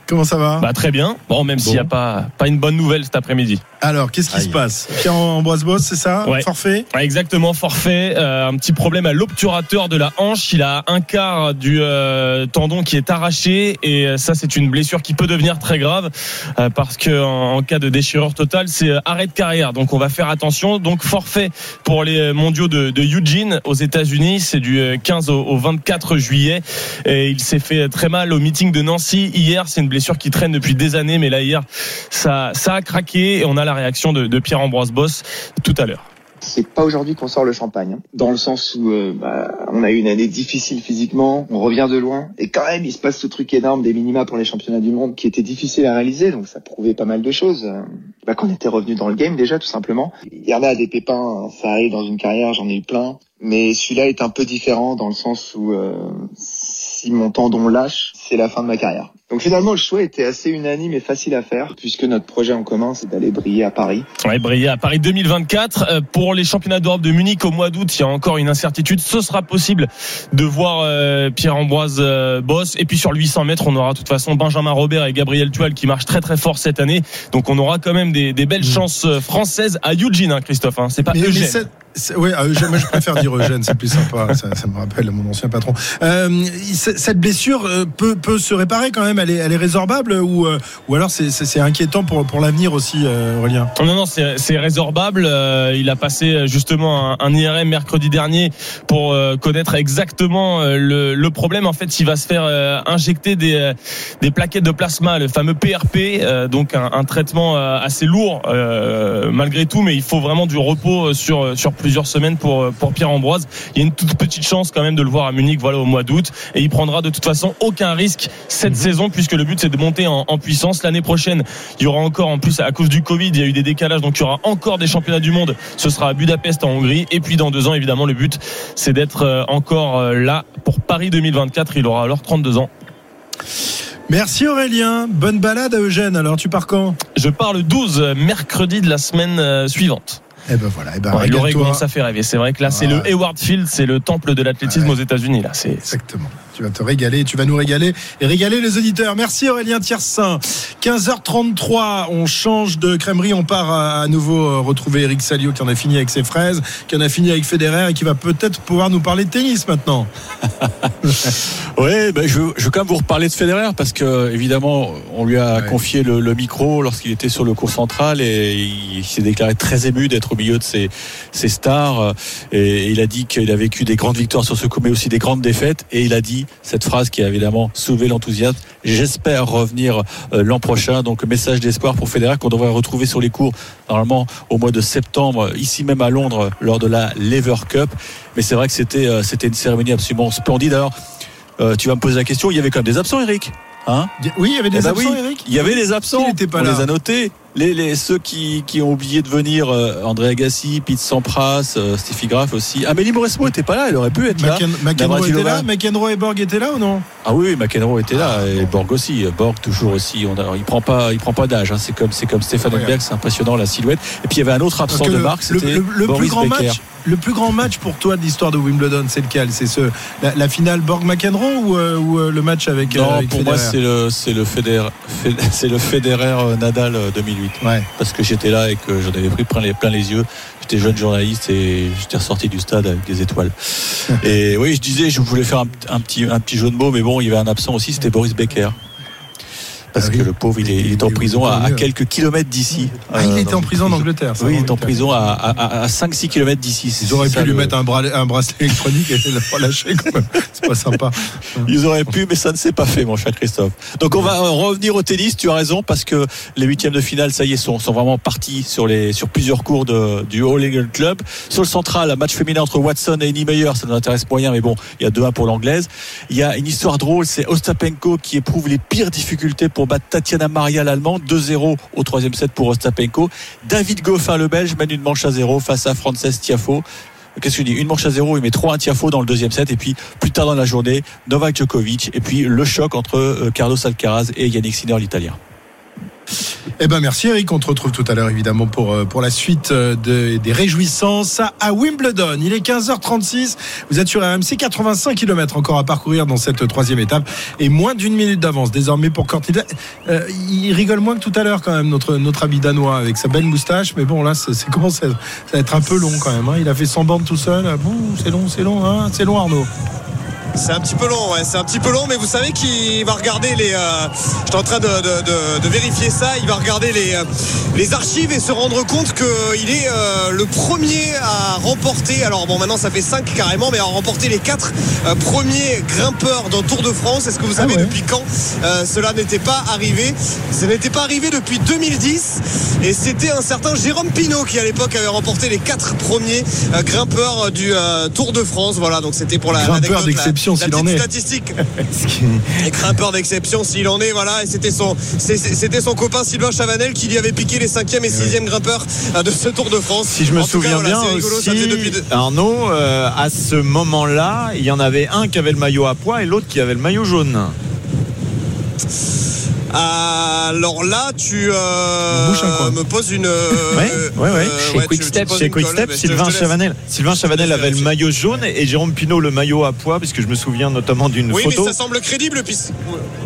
comment ça va? Bah très bien. Bon, même s'il n'y a pas, pas une bonne nouvelle cet après-midi. Alors, qu'est-ce qui Aïe. se passe? Pierre-Ambroise Boss, c'est ça? Ouais. Forfait? Ouais, Exactement, forfait. Euh, un petit problème à l'obturateur de la hanche. Il a un quart du euh, tendon qui est arraché et euh, ça, c'est une blessure qui peut devenir très grave euh, parce que en, en cas de déchirure totale, c'est euh, arrêt de carrière. Donc, on va faire attention. Donc, forfait pour les mondiaux de, de Eugene aux États-Unis. C'est du euh, 15 au, au 24 juillet. Et il s'est fait très mal au meeting de Nancy hier. C'est une blessure qui traîne depuis des années, mais là hier, ça, ça a craqué et on a la réaction de, Pierre-Ambroise Boss tout à l'heure. C'est pas aujourd'hui qu'on sort le champagne, hein. dans le sens où euh, bah, on a eu une année difficile physiquement, on revient de loin, et quand même il se passe ce truc énorme des minima pour les championnats du monde qui était difficile à réaliser, donc ça prouvait pas mal de choses. Euh, Bah, qu'on était revenu dans le game déjà tout simplement. Il y en a des pépins, ça arrive dans une carrière, j'en ai eu plein, mais celui-là est un peu différent dans le sens où euh, si mon tendon lâche, c'est la fin de ma carrière. Donc finalement le choix était assez unanime et facile à faire, puisque notre projet en commun c'est d'aller briller à Paris. Ouais, briller à Paris 2024. Euh, Pour les championnats d'Europe de Munich au mois d'août, il y a encore une incertitude. Ce sera possible de voir euh, Pierre-Ambroise euh, Boss. Et puis sur le 800 mètres, on aura de toute façon Benjamin Robert et Gabriel Tual qui marchent très très fort cette année. Donc on aura quand même des, des belles chances euh, françaises à Eugene, hein, Christophe. Hein. C'est pas mais, mais Eugène. cette, ouais, euh, je, je préfère dire Eugène, c'est plus sympa. Ça, me rappelle mon ancien patron. Euh, cette blessure euh, peut, se réparer quand même. Elle est, résorbable ou, alors c'est- inquiétant pour, l'avenir aussi, Aurélien? Non, non, c'est résorbable. Il a passé justement un, IRM mercredi dernier pour connaître exactement le, problème. En fait, il va se faire injecter des, plaquettes de plasma, le fameux PRP, donc un, un traitement assez lourd malgré tout, mais il faut vraiment du repos sur sur plusieurs semaines pour euh, pour Pierre Ambroise. Il y a une toute petite chance quand même de le voir à Munich, voilà au mois d'août, et il prendra de toute façon aucun risque cette saison puisque le but c'est de monter en, en puissance l'année prochaine. Il y aura encore en plus à cause du Covid, il y a eu des décalages, donc il y aura encore des championnats du monde. Ce sera à Budapest en Hongrie, et puis dans deux ans évidemment le but c'est d'être euh, encore euh, là pour Paris 2024. Il aura alors 32 ans. Merci Aurélien. Bonne balade à Eugène. Alors tu pars quand? Je pars le 12 euh, mercredi de la semaine suivante. Eh ben voilà. Eh ben, Ouais. L'Oregon, ça fait rêver. C'est vrai que là, c'est le Hayward Field, c'est le temple de l'athlétisme Ouais. aux États-Unis. Là, c'est Exactement. Tu vas te régaler, tu vas nous régaler et régaler les auditeurs. Merci Aurélien Tiersin. 15h33, on change de crèmerie, on part à, à nouveau euh, retrouver Eric Salio qui en a fini avec ses fraises, qui en a fini avec Federer et qui va peut-être pouvoir nous parler de tennis maintenant. [LAUGHS] Oui, ben je, veux- je veux quand même vous reparler de Federer parce que évidemment on lui a Ouais. confié le, le micro lorsqu'il était sur le cours central et il, s'est déclaré très ému d'être au milieu de ses, ses stars. Et il a dit qu'il a vécu des grandes victoires sur ce coup mais aussi des grandes défaites. Et il a dit cette phrase qui a évidemment soulevé l'enthousiasme. J'espère revenir euh, l'an prochain. Donc message d'espoir pour Federer qu'on devrait retrouver sur les cours normalement au mois de septembre ici même à Londres lors de la Lever Cup. Mais c'est vrai que c'était euh, c'était une cérémonie absolument splendide. Alors euh, tu vas me poser la question, il y avait quand même des absents, Eric hein? Oui, il y avait des Eh ben absents, oui, Eric Il y avait des absents, Il pas on là. les a notés. Les, les, ceux qui, qui ont oublié de venir, euh, André Agassi, Pete Sampras, euh, Steffi Graf aussi. Amélie Mauresmo était pas là, elle aurait pu être là. McEn- McEnroe était là McEnroe et Borg étaient là ou non? Ah oui, McEnroe était là et Borg aussi. Borg toujours aussi. On a, il prend pas, il prend pas d'âge. hein. C'est comme, c'est comme Stéphane. Edberg, c'est impressionnant la silhouette. Et puis il y avait un autre absent de marque, le- c'était le- le plus Boris grand Becker. match, le plus grand match pour toi de l'histoire de Wimbledon, c'est lequel? C'est ce la, la finale Borg McEnroe ou, euh, ou, euh, le match avec, euh, Non, avec pour moi Federer? c'est le c'est le Federer Fed- [LAUGHS] c'est le Federer euh, Nadal euh, 2008 Ouais. parce que j'étais là et que j'en avais pris plein les plein les yeux. J'étais jeune journaliste et j'étais ressorti du stade avec des étoiles. [LAUGHS] et oui, je disais je voulais faire un, un petit un petit jeu de mots mais bon, il y avait un absent aussi, c'était Boris Becker. Parce Ah oui. que le pauvre, il est, il est en prison à, à quelques kilomètres d'ici. Ah, il Euh, était en dans- prison en Angleterre. ça, Oui, il en est en Angleterre. prison à, à, à 5-6 km d'ici. Ils auraient pu lui le- mettre un, bras- un bracelet électronique et le relâcher quand même. C'est pas sympa. Ils auraient pu, mais ça ne s'est pas fait, mon cher Christophe. Donc on va euh, revenir au tennis. Tu as raison parce que les huitièmes de finale, ça y est, sont, sont vraiment partis sur les sur plusieurs cours de, du All England Club. Sur le central, un match féminin entre Watson et Niemeyer, ça nous intéresse moyen, mais bon, il y a 2-1 pour l'anglaise. Il y a une histoire drôle, c'est Ostapenko qui éprouve les pires difficultés pour battre Tatiana Maria l'allemande, 2-0 au troisième set pour Ostapenko. David Goffin, le Belge, mène une manche à zéro face à Frances Tiafo. Qu'est-ce que je dis? Une manche à zéro, il met 3 un Tiafo dans le deuxième set et puis plus tard dans la journée, Novak Djokovic et puis le choc entre euh, Carlos Alcaraz et Yannick Sinner l'italien. Eh ben merci Eric, on te retrouve tout à l'heure évidemment pour, euh, pour la suite euh, de- des réjouissances à Wimbledon. Il est 15h36, vous êtes sur RMC, 85 km encore à parcourir dans cette troisième étape et moins d'une minute d'avance désormais pour Cortina. Euh, il rigole moins que tout à l'heure quand même notre, notre ami danois avec sa belle moustache, mais bon là c'est commence à, ça va être un peu long quand même. hein. Il a fait 100 bandes tout seul, Bouh, c'est long, c'est long, hein c'est long Arnaud. C'est un petit peu long, ouais, c'est un petit peu long, mais vous savez qu'il va regarder les. Euh, J'étais en train de, de- de- de vérifier ça. Il va regarder les, euh, les archives et se rendre compte qu'il est euh, le premier à remporter. Alors bon, maintenant ça fait 5 carrément, mais à remporter les 4 premiers grimpeurs d'un Tour de France. Est-ce que vous savez ouais. depuis quand euh, cela n'était pas arrivé? Ce n'était pas arrivé depuis 2010, et c'était un certain Jérôme Pinault qui à l'époque avait remporté les 4 premiers euh, grimpeurs du euh, Tour de France. Voilà, donc c'était pour la Grimpeur la- d'exception, s'il en est. statistique. [LAUGHS] Grimpeur d'exception s'il en est, voilà. Et c'était son, c'était son copain Sylvain Chavanel qui lui avait piqué les 5e et 6e grimpeurs euh, de ce Tour de France. Si je me En cas, souviens voilà, bien c'est rigolo, ça faisait depuis aussi, deux- Arnaud, euh, à ce moment-là, il y en avait un qui avait le maillot à pois et l'autre qui avait le maillot jaune. Alors là, tu euh, Bouche me poses une. Ouais, ouais, ouais. Chez tu- Quick tu Step, poses Chez Quick colle, Step, Sylvain. Chavanel. Sylvain Chavanel avait le maillot jaune et Jérôme Pinault le maillot à pois, puisque je me souviens notamment d'une Oui, photo. mais ça semble crédible, puis.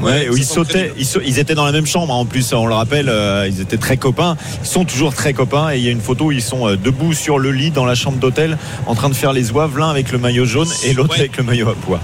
Ouais, où ils sautaient, ils, étaient dans la même chambre. hein. En plus, on le rappelle, euh, ils étaient très copains. Ils sont toujours très copains. Et il y a une photo où ils sont euh, debout sur le lit dans la chambre d'hôtel, en train de faire les oives, l'un avec le maillot jaune et l'autre Ouais. avec le maillot à pois.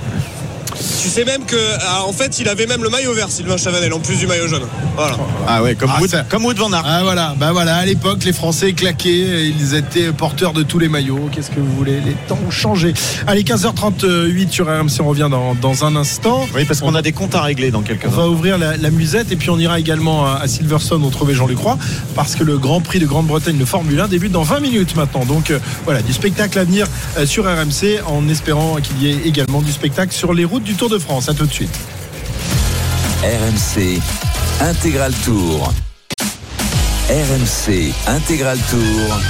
Tu sais même que, ah, en fait, il avait même le maillot vert, Sylvain Chavanel, en plus du maillot jaune. Voilà. Ah ouais, comme Ah, Wood, comme Wood van Aert. Ah voilà, bah voilà, à l'époque les Français claquaient, ils étaient porteurs de tous les maillots. Qu'est-ce que vous voulez? Les temps ont changé. Allez, 15h38 sur RMC, on revient dans, dans un instant. Oui, parce qu'on a des comptes à régler dans quelques On va ouvrir la, la musette et puis on ira également à, à Silverstone retrouver Jean-Luc Roy parce que le Grand Prix de Grande-Bretagne de Formule 1 débute dans 20 minutes maintenant. Donc euh, voilà, du spectacle à venir euh, sur RMC en espérant qu'il y ait également du spectacle sur les routes du Tour de France. À tout de suite. RMC Intégral Tour. RMC Intégral Tour.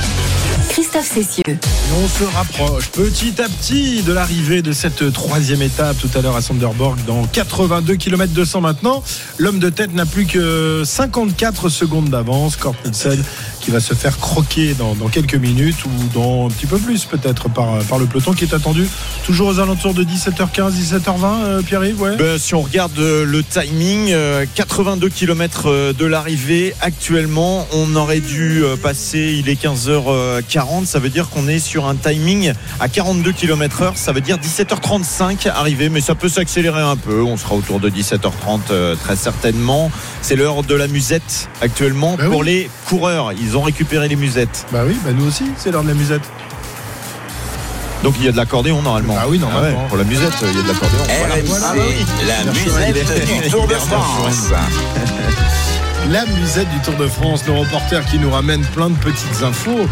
Christophe Cessieux. Et on se rapproche petit à petit de l'arrivée de cette troisième étape tout à l'heure à Sonderborg dans 82 km 200 maintenant. L'homme de tête n'a plus que 54 secondes d'avance. Kortnitzel qui va se faire croquer dans, dans quelques minutes ou dans un petit peu plus peut-être par, par le peloton qui est attendu toujours aux alentours de 17h15, 17h20, euh, Pierre-Yves ouais. Ben, si on regarde euh, le timing, euh, 82 km de l'arrivée actuellement, on aurait dû euh, passer, il est 15h40, ça veut dire qu'on est sur un timing à 42 km heure, ça veut dire 17h35 arrivé, mais ça peut s'accélérer un peu, on sera autour de 17h30 euh, très certainement. C'est l'heure de la musette actuellement Ben pour oui. les coureurs, ils ont récupéré les musettes. Bah oui, bah nous aussi, c'est l'heure de la musette. Donc il y a de l'accordéon normalement. Ah oui, normalement. ouais, pour la musette, il y a de l'accordéon. Voilà. RMC, la musette du Tour de France. [LAUGHS] La musette du Tour de France, le reporter qui nous ramène plein de petites infos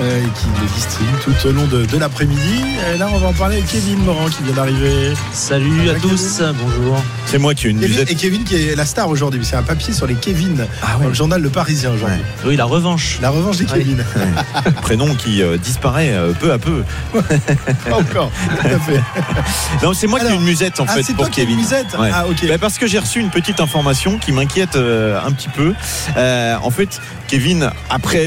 euh, et qui les distribue tout au long de, de l'après-midi. Et là, on va en parler avec Kevin Morand qui vient d'arriver. Salut à tous, bonjour. C'est moi qui ai une Kevin- musette. et Kevin qui est la star aujourd'hui. C'est un papier sur les Kevin Ah dans le journal Le Parisien aujourd'hui. Oui, la revanche. La revanche des Ouais. Kevin. [LAUGHS] prénom qui euh, disparaît euh, peu à peu. Pas encore. Tout à fait. [LAUGHS] Non, c'est moi qui ai une musette en ah, fait c'est pour toi qui as une Kevin. musette Ouais. Ah, ok. Bah, parce que j'ai reçu une petite information qui m'inquiète euh, un petit peu. Euh, en fait, Kevin, après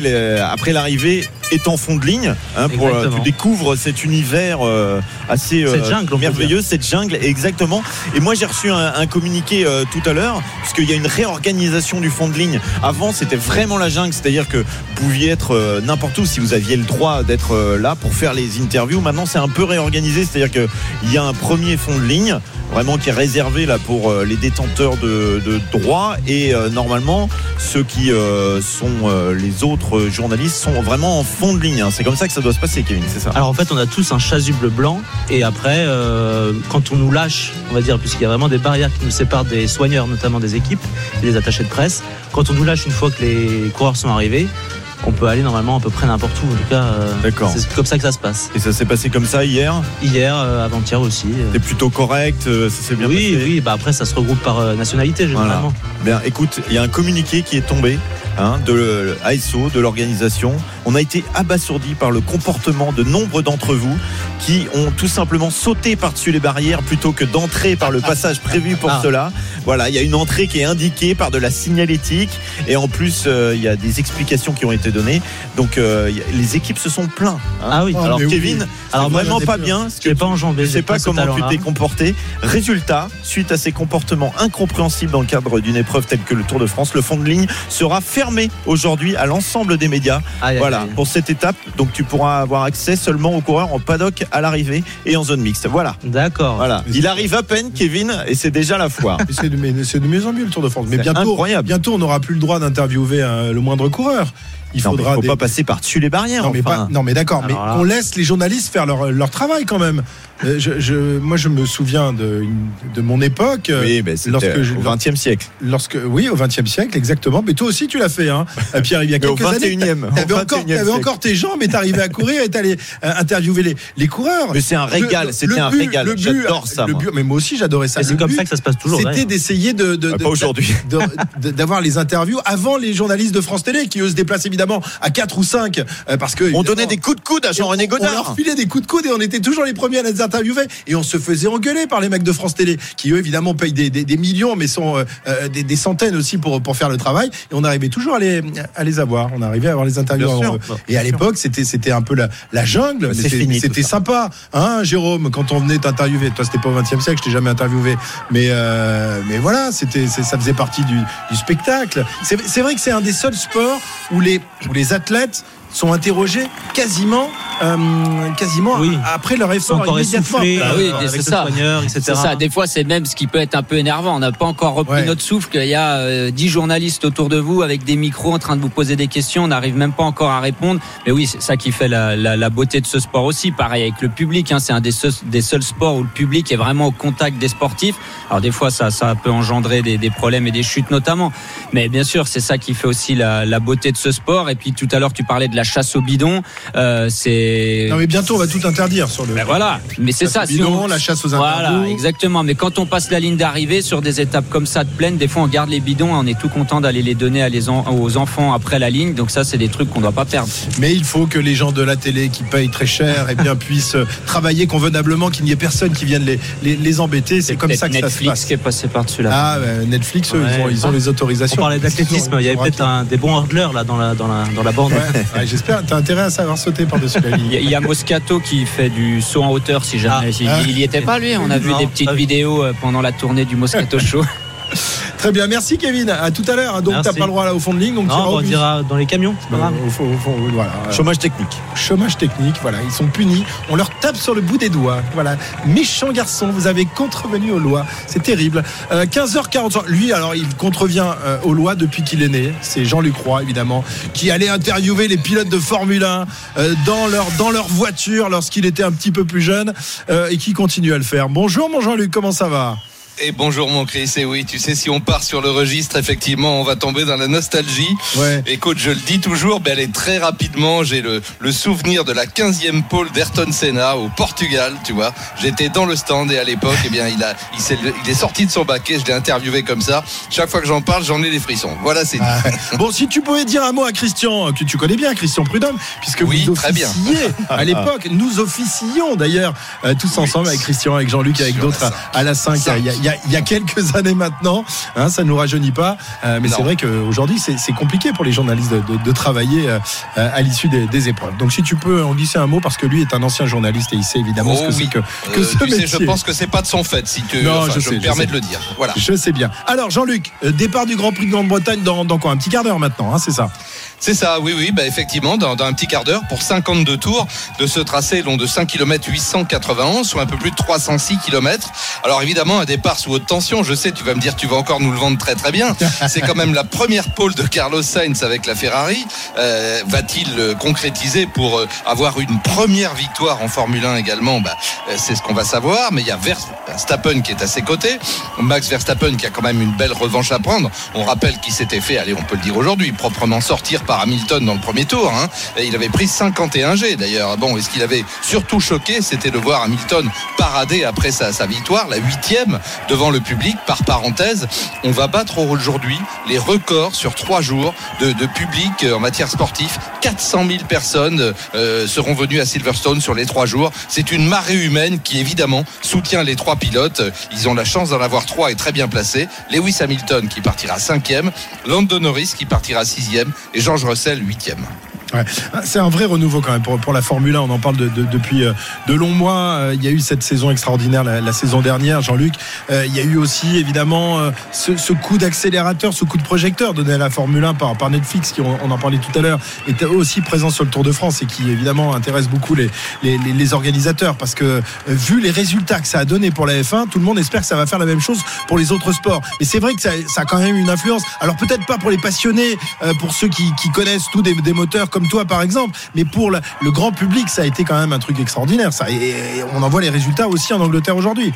l'arrivée, est en fond de ligne. hein, pour, euh, tu découvres cet univers euh, assez Cette jungle, merveilleux, cette jungle, exactement. Et moi, j'ai reçu un, un communiqué euh, tout à l'heure, puisqu'il y a une réorganisation du fond de ligne. Avant, c'était vraiment la jungle, c'est-à-dire que vous pouviez être euh, n'importe où si vous aviez le droit d'être euh, là pour faire les interviews. Maintenant, c'est un peu réorganisé, c'est-à-dire qu'il y a un premier fond de ligne vraiment qui est réservé là pour euh, les détenteurs de, de droits et euh, normalement ceux qui euh, sont euh, les autres journalistes sont vraiment en hein. C'est comme ça que ça doit se passer, Kevin, c'est ça? Alors en fait, on a tous un chasuble blanc et après, euh, quand on nous lâche, on va dire, puisqu'il y a vraiment des barrières qui nous séparent des soigneurs, notamment des équipes et des attachés de presse, quand on nous lâche une fois que les coureurs sont arrivés, on peut aller normalement à peu près n'importe où. En tout cas, euh, D'accord. c'est comme ça que ça se passe. Et ça s'est passé comme ça hier Hier, euh, avant-hier aussi. euh. C'est plutôt correct, ça s'est bien oui, passé oui. Bah après, ça se regroupe par euh, nationalité généralement. Bien, écoute, il y a un communiqué qui est tombé hein, de l'ASO, de l'organisation. On a été abasourdi par le comportement de nombre d'entre vous qui ont tout simplement sauté par-dessus les barrières plutôt que d'entrer par le passage prévu pour Ah. cela. Voilà, il y a une entrée qui est indiquée par de la signalétique et en plus il y a des explications qui ont été données. Donc euh, les équipes se sont plaints. hein. Ah oui. Oh, Alors oui. Kevin, Alors vraiment pas bien. ce Je que pas enjambé. je sais pas ce comment tu t'es comporté. Résultat, suite à ces comportements incompréhensibles dans le cadre d'une épreuve telle que le Tour de France, le fond de ligne sera fermé aujourd'hui à l'ensemble des médias. Voilà, aïe. pour cette étape. Donc tu pourras avoir accès seulement aux coureurs en paddock à l'arrivée et en zone mixte. Voilà. D'accord. Voilà. Il arrive à peine, Kevin, et c'est déjà la foire. Mais C'est de, de mieux en mieux le Tour de France. Mais bientôt, incroyable. bientôt, on n'aura plus le droit d'interviewer euh, le moindre coureur. Il non, mais faudra faut des- pas passer par-dessus les barrières. Non mais, enfin. pas- non mais d'accord, mais là- on laisse les journalistes faire leur, leur travail quand même. Euh, je, je- moi je me souviens de, de mon époque. euh, Oui, mais c'était lorsque je- au XXe siècle. Lorsque, oui, au XXe siècle, exactement. Mais toi aussi, tu l'as fait, hein, [LAUGHS] euh, Pierre. Il y a Mais au quelques années, 21e, au t'avais encore, 21e t'avais siècle. encore tes jambes et t'arrivais à courir et t'allais euh, interviewer les, les coureurs. Mais c'est un régal, c'était un but- régal. J'adore ça. le but- mais moi aussi, j'adorais ça. C'est comme ça que ça se passe toujours. C'était d'essayer de, de- de- pas aujourd'hui. de- de- d'avoir les interviews avant les journalistes de France Télé qui eux se déplacent évidemment évidemment à 4 ou 5 parce que On donnait des coups de coude à Jean-René on leur Godard. filait des coups de coude et on était toujours les premiers à les interviewer. Et on se faisait engueuler par les mecs de France Télé qui eux évidemment payent des, des- des millions mais sont euh, euh, des, des centaines aussi pour, pour faire le travail. Et on arrivait toujours à les, à les avoir. On arrivait à avoir les interviews sûr. et à l'époque c'était c'était un peu la, la jungle c'était- sympa. Hein Jérôme quand on venait t'interviewer toi c'était pas au 20 e siècle je t'ai jamais interviewé. Mais euh, mais voilà c'était ça faisait partie du, du spectacle. C'est vrai que c'est un des seuls sports où les où les athlètes sont interrogés quasiment quasiment Oui. après leur effort encore immédiatement. Bah oui, euh, c'est avec le ça. soigneur, etc. C'est ça. Des fois, c'est même ce qui peut être un peu énervant. On n'a pas encore repris Ouais. notre souffle. Il y a euh, 10 journalistes autour de vous avec des micros en train de vous poser des questions. On n'arrive même pas encore à répondre. Mais oui, c'est ça qui fait la, la- la beauté de ce sport aussi. Pareil avec le public. hein. c'est un des seuls, des seuls sports où le public est vraiment au contact des sportifs. Alors des fois, ça, ça peut engendrer des, des problèmes et des chutes notamment. Mais bien sûr, c'est ça qui fait aussi la, la beauté de ce sport. Et puis tout à l'heure, tu parlais de la chasse au bidon. Euh, c'est Non mais bientôt on va tout interdire sur le. ben voilà, mais c'est ça. bidon, la chasse aux Voilà, interviews. exactement. Mais quand on passe la ligne d'arrivée sur des étapes comme ça de plaine, des fois on garde les bidons et on est tout content d'aller les donner à les en- aux enfants après la ligne. Donc ça, c'est des trucs qu'on doit pas perdre. Mais il faut que les gens de la télé qui payent très cher et bien [LAUGHS] puissent euh, travailler convenablement, qu'il n'y ait personne qui vienne les, les, les embêter. C'est comme ça que ça se Netflix passe. qui est passé par-dessus là. Ah, bah, Netflix, eux, ils, ont, ils ont les On autorisations. parlait d'athlétisme, il y avait peut-être des bons hurdleurs là dans la, dans la, dans la bande. Ouais, ouais, J'espère. T'as intérêt à savoir sauter par-dessus la ligne. [LAUGHS] il y a Moscato qui fait du saut en hauteur si jamais. Ah. il, Ah. il y était pas lui. On a vu Non, des petites vu. vidéos euh, pendant la tournée du Moscato [LAUGHS] Show. Très bien, merci Kevin. À tout à l'heure. Donc t'as pas le droit là au fond de ligne, donc Non, on dira dans les camions, c'est pas grave. Euh, au fond- au fond, voilà. Euh, Chômage technique. chômage technique, voilà, ils sont punis, on leur tape sur le bout des doigts, voilà, méchant garçon, vous avez contrevenu aux lois, c'est terrible. Euh, 15h43, lui alors il contrevient euh, aux lois depuis qu'il est né, c'est Jean-Luc Roy évidemment, qui allait interviewer les pilotes de Formule 1 euh, dans leur dans leur voiture lorsqu'il était un petit peu plus jeune euh, et qui continue à le faire. Bonjour mon Jean-Luc, comment ça va? Et bonjour mon Chris, et oui, tu sais, si on part sur le registre, effectivement, on va tomber dans la nostalgie. Ouais. Écoute, je le dis toujours, mais allez très rapidement, j'ai le, le souvenir de la 15e pole d'Ayrton Senna au Portugal, tu vois. J'étais dans le stand et à l'époque, eh bien, il, a, il, est sorti de son baquet, je l'ai interviewé comme ça. Chaque fois que j'en parle, j'en ai des frissons. Voilà, c'est. Ah, [LAUGHS] Bon, si tu pouvais dire un mot à Christian, que tu connais bien, Christian Prudhomme, puisque Oui, vous très bien. [LAUGHS] à l'époque, nous officions d'ailleurs euh, tous ensemble avec Christian, avec Jean-Luc, avec d'autres à, à la 5 il y, a, il y a- il y a quelques [LAUGHS] années maintenant. Hein, ça ne nous rajeunit pas, euh, mais c'est vrai qu'aujourd'hui c'est compliqué pour les journalistes de, de- de travailler euh, euh, à l'issue des, des épreuves. Donc si tu peux en glisser un mot, parce que lui est un ancien journaliste et il sait évidemment ce Oh que oui. c'est que, que ce sais, métier. je pense que c'est pas de son fait, si tu Non, enfin, je je, sais, me permets de le dire. Voilà. Je sais bien. Alors Jean-Luc, départ du Grand Prix de Grande-Bretagne dans, dans quoi? Un petit quart d'heure maintenant, hein, c'est ça? C'est ça, oui, oui, bah effectivement, dans, dans un petit quart d'heure pour 52 tours de ce tracé long de 5 km 891, soit un peu plus de 306 km. Alors évidemment, un départ sous haute tension, je sais, tu vas me dire, tu vas encore nous le vendre très très bien. [LAUGHS] C'est quand même la première pole de Carlos Sainz avec la Ferrari. Euh, Va-t-il euh, concrétiser pour euh, avoir une première victoire en Formule 1 également? Bah, C'est ce qu'on va savoir, mais il y a Verstappen qui est à ses côtés. Max Verstappen qui a quand même une belle revanche à prendre. On rappelle qu'il s'était fait, allez, on peut le dire aujourd'hui, proprement sortir par Hamilton dans le premier tour. hein. Il avait pris 51 G d'ailleurs. Bon, et ce qu'il avait surtout choqué, c'était de voir Hamilton parader après sa, victoire, la huitième devant le public. Par parenthèse, on va battre aujourd'hui les records sur trois jours de, public en matière sportive. 400 000 personnes euh, seront venues à Silverstone sur les trois jours. C'est une marée humaine qui évidemment soutient les trois pilotes. Ils ont la chance d'en avoir trois et très bien placés. Lewis Hamilton qui partira cinquième, Lando Norris qui partira sixième et George Russell huitième. Ouais. Ah, C'est un vrai renouveau quand même pour, pour la Formule 1. On en parle de- de- depuis euh, de longs mois. Euh, Il y a eu cette saison extraordinaire la, la saison dernière, Jean-Luc. Euh, Il y a eu aussi évidemment ce, ce coup d'accélérateur, ce coup de projecteur donné à la Formule 1 par, par Netflix, qui on, on en parlait tout à l'heure, était aussi présent sur le Tour de France et qui évidemment intéresse beaucoup les, les, les- organisateurs parce que vu les résultats que ça a donné pour la F1, tout le monde espère que ça va faire la même chose pour les autres sports. Mais c'est vrai que ça, ça a quand même une influence. Alors peut-être pas pour les passionnés, pour ceux qui, qui connaissent tous des, des moteurs comme toi par exemple, mais pour le grand public, ça a été quand même un truc extraordinaire. Ça, et on en voit les résultats aussi en Angleterre aujourd'hui.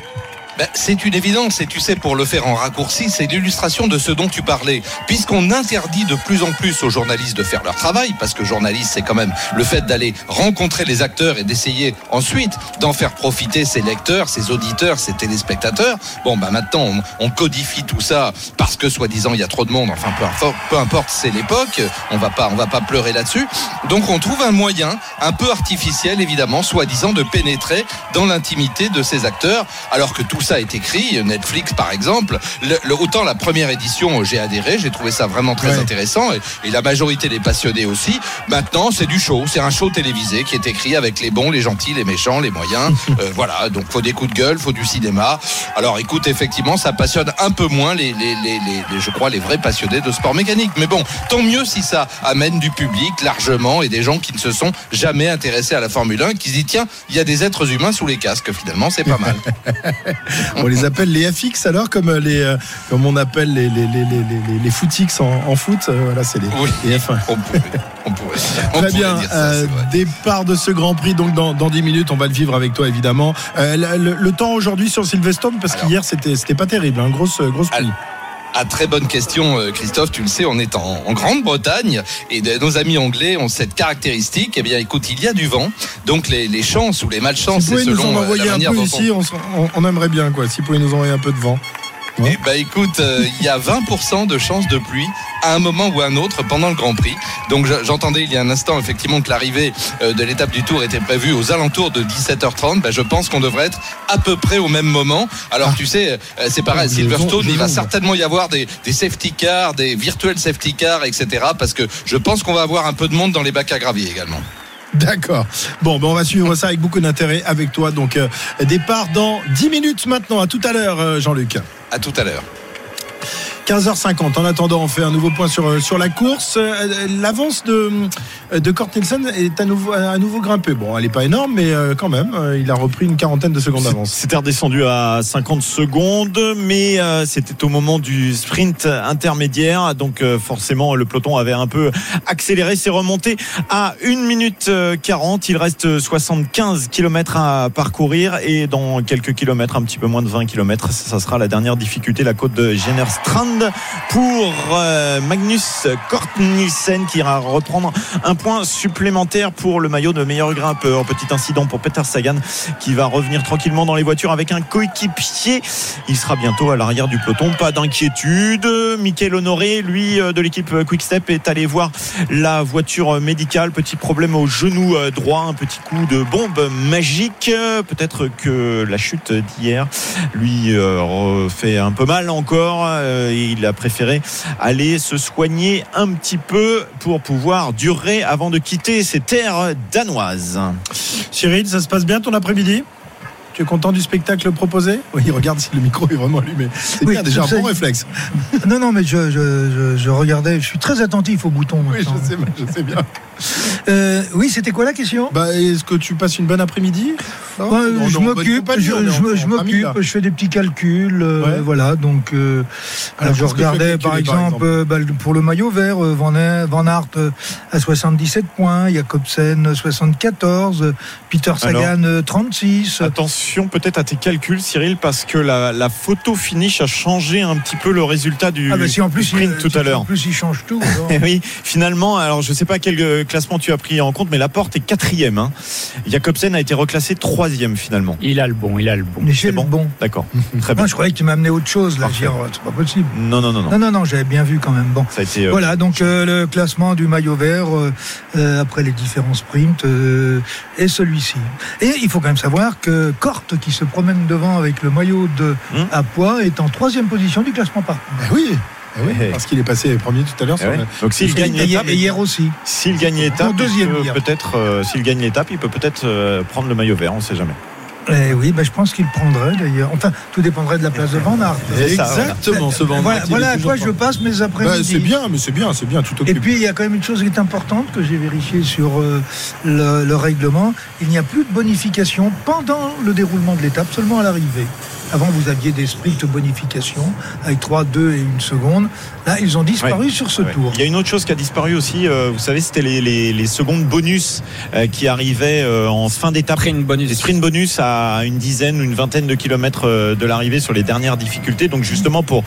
Ben, c'est une évidence et tu sais pour le faire en raccourci c'est l'illustration de ce dont tu parlais. Puisqu'on interdit de plus en plus aux journalistes de faire leur travail parce que journaliste c'est quand même le fait d'aller rencontrer les acteurs et d'essayer ensuite d'en faire profiter ses lecteurs ses auditeurs ses téléspectateurs. Bon ben maintenant on, on codifie tout ça parce que soi-disant il y a trop de monde. Enfin peu importe, peu importe c'est l'époque. On va pas on va pas pleurer là-dessus. Donc on trouve un moyen un peu artificiel évidemment soi-disant de pénétrer dans l'intimité de ces acteurs alors que tout ça est écrit Netflix par exemple le, le- autant la première édition j'ai adhéré j'ai trouvé ça vraiment très Ouais. intéressant et, et la majorité des passionnés aussi. Maintenant c'est du show c'est un show télévisé qui est écrit avec les bons les gentils les méchants les moyens. [LAUGHS] Euh, voilà donc faut des coups de gueule faut du cinéma. Alors écoute effectivement ça passionne un peu moins les, les, les, les- les- je crois les vrais passionnés de sport mécanique. Mais bon tant mieux si ça amène du public largement et des gens qui ne se sont jamais intéressés à la Formule 1 qui se disent tiens il y a des êtres humains sous les casques finalement c'est pas mal [LAUGHS] [LAUGHS] On les appelle les FX alors, comme, euh, les, euh, comme on appelle les, les, les, les, footix en, en foot. euh, Voilà, c'est les, Oui. les F1. on pourrait on pourrait, [LAUGHS] on Très bien. dire ça, Euh, départ de ce Grand Prix donc dans, dans 10 minutes. On va le vivre avec toi évidemment. Euh, le, temps aujourd'hui sur Silverstone parce qu'hier c'était c'était pas terrible. Hein, grosse grosse pluie. Ah, très bonne question, euh, Christophe. Tu le sais, on est en, en Grande-Bretagne et de- nos amis anglais ont cette caractéristique. Eh bien, écoute, il y a du vent. Donc, les, les chances ou les malchances, Si c'est pouvez nous selon en euh, envoyer la un manière peu dont ici, on, s- on- on aimerait bien quoi. Si vous pouvez nous envoyer un peu de vent. On. Eh ben, écoute, euh, il y a 20% de chances de pluie à un moment ou à un autre pendant le Grand Prix. Donc, je- j'entendais il y a un instant effectivement que l'arrivée euh, de l'étape du Tour était prévue aux alentours de 17h30. Ben, je pense qu'on devrait être à peu près au même moment. Alors, tu sais, euh, c'est pareil, Ah, je Silverstone, il va certainement y avoir des, des safety cars, des virtuels safety cars, etc. Parce que je pense qu'on va avoir un peu de monde dans les bacs à gravier également. [LAUGHS] D'accord. Bon, ben on va suivre ça avec beaucoup d'intérêt avec toi. Donc euh, départ dans 10 minutes maintenant. À tout à l'heure, euh, Jean-Luc. À tout à l'heure. 15h50. En attendant, on fait un nouveau point sur, euh, sur la course. Euh, L'avance de, euh, de Kurt Nielsen est à nouveau, à nouveau grimpée. Bon, elle n'est pas énorme, mais euh, quand même, euh, il a repris une quarantaine de secondes d'avance. C'était redescendu à 50 secondes, mais euh, c'était au moment du sprint intermédiaire. Donc euh, forcément, le peloton avait un peu accéléré. C'est remonté à 1 minute euh, 40. Il reste 75 km à parcourir et dans quelques kilomètres, un petit peu moins de 20 km, ça sera la dernière difficulté, la côte de Pour euh, Magnus Kort Nielsen qui ira reprendre un point supplémentaire pour le maillot de meilleur grimpeur. Petit incident pour Peter Sagan qui va revenir tranquillement dans les voitures avec un coéquipier. Il sera bientôt à l'arrière du peloton. Pas d'inquiétude. Michael Honoré, lui, euh, de l'équipe Quick Step, est allé voir la voiture médicale. Petit problème au genou euh, droit, un petit coup de bombe magique. Peut-être que la chute d'hier lui fait un peu mal encore. Il a préféré aller se soigner un petit peu pour pouvoir durer avant de quitter ces terres danoises. Cyril, ça se passe bien ton après-midi? Tu es content du spectacle proposé Oui, regarde si le micro est vraiment allumé. C'est Oui, bien, déjà un bon réflexe. [LAUGHS] Non, non, mais je, je, je, je regardais, je suis très attentif au bouton. Oui, maintenant. je sais, je sais bien. [LAUGHS] Euh, oui, c'était quoi la question? Bah, est-ce que tu passes une bonne après-midi? Est je m'occupe, je, m'occupe, je fais des petits calculs, euh, Ouais. voilà. Donc, euh, Alors, je regardais par par exemple, bah, pour le maillot vert, euh, Van, Van Aert euh, à 77 points, Jacobsen euh, 74, Peter Sagan euh, 36. Attention peut-être à tes calculs, Cyril, parce que la, la photo finish a changé un petit peu le résultat du, Ah bah si en plus, du sprint il, tout si à l'heure. En plus, il change tout. [LAUGHS] alors. Oui, finalement, alors je sais pas quel euh, classement tu as pris en compte, mais la porte est quatrième. Hein. Jacobsen a été reclassé troisième finalement. Il a le bon, il a le bon. Mais C'est bon bon. D'accord, très bien. Non, je croyais que tu m'as amené autre chose là. C'est pas possible. Non, non, non, non. Non, non, non, j'avais bien vu quand même. Bon. Ça a été. euh, Voilà, donc euh, le classement du maillot vert euh, euh, après les différents sprints euh, est celui-ci. Et il faut quand même savoir que Qui se promène devant avec le maillot de Hmm. à poids, est en troisième position du classement par Ben oui, eh oui, Eh. parce qu'il est passé premier tout à l'heure. eh sur ouais. le- Donc s'il gagne l'étape, et hier aussi. s'il gagne l'étape, peut-être, euh, s'il gagne l'étape, il peut peut-être euh, prendre le maillot vert, on sait jamais. Eh oui, ben, je pense qu'il prendrait d'ailleurs. Enfin, tout dépendrait de la place de Van Aert. Exactement, ce Van Aert, Voilà, à quoi je pas- passe mes Bah, après-midi. c'est bien, mais c'est bien, c'est bien, tout Et puis il y a quand même une chose qui est importante que j'ai vérifiée sur euh, le, le règlement. Il n'y a plus de bonification pendant le déroulement de l'étape, seulement à l'arrivée. Avant, vous aviez des sprints bonification avec 3, 2 et une seconde. Là, ils ont disparu Ouais. sur ce Ouais. tour. Il y a une autre chose qui a disparu aussi, euh, vous savez, c'était les, les, les secondes bonus euh, qui arrivaient euh, en fin d'étape. Sprint bonus. Les sprint bonus à une dizaine, une vingtaine de kilomètres euh, de l'arrivée sur les dernières difficultés. Donc justement pour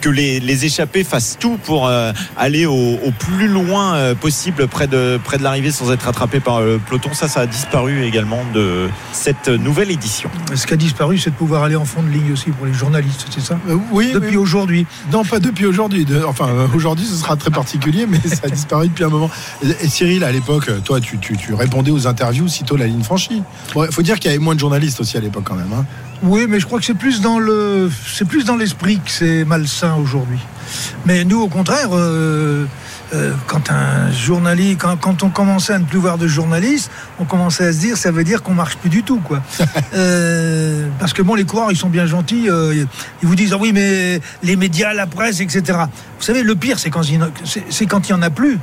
que les, les échappés fassent tout pour euh, aller au, au plus loin euh, possible près de, près de l'arrivée sans être attrapés par le peloton. Ça, ça a disparu également de cette nouvelle édition. Ce qui a disparu, c'est de pouvoir aller en fond de ligne aussi pour les journalistes, c'est ça Euh, oui, Depuis aujourd'hui. Non, pas depuis aujourd'hui. De- Enfin, euh, aujourd'hui, ce sera très particulier, mais ça a disparu depuis un moment. Et, Cyril, à l'époque, toi, tu, tu- tu répondais aux interviews sitôt la ligne franchie. Il faut dire qu'il y avait moins de journalistes aussi à l'époque, quand même. hein. Oui, mais je crois que c'est plus dans le, c'est plus dans l'esprit que c'est malsain aujourd'hui. Mais nous, au contraire, euh, euh, quand un journaliste, quand, quand on commençait à ne plus voir de journalistes, on commençait à se dire, ça veut dire qu'on marche plus du tout, quoi. [LAUGHS] Euh, parce que bon, les coureurs, ils sont bien gentils. euh, ils vous disent, ah oui, mais les médias, la presse, etc. Vous savez, le pire, quand c'est quand il y en a plus.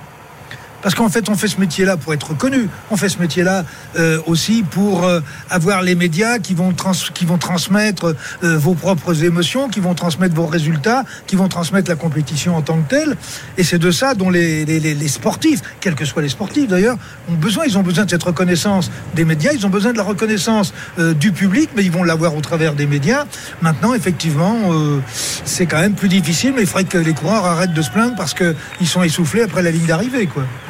Parce qu'en fait, on fait ce métier-là pour être reconnu. On fait ce métier-là euh, aussi pour euh, avoir les médias qui vont, transmettre euh, vos propres émotions, qui vont transmettre vos résultats, qui vont transmettre la compétition en tant que telle. Et c'est de ça dont les, les- sportifs, quels que soient les sportifs d'ailleurs, ont besoin. Ils ont besoin de cette reconnaissance des médias, ils ont besoin de la reconnaissance du public, mais ils vont l'avoir au travers des médias. Maintenant, effectivement, c'est quand même plus difficile, mais il faudrait que les coureurs arrêtent de se plaindre parce qu'ils sont essoufflés après la ligne d'arrivée. quoi.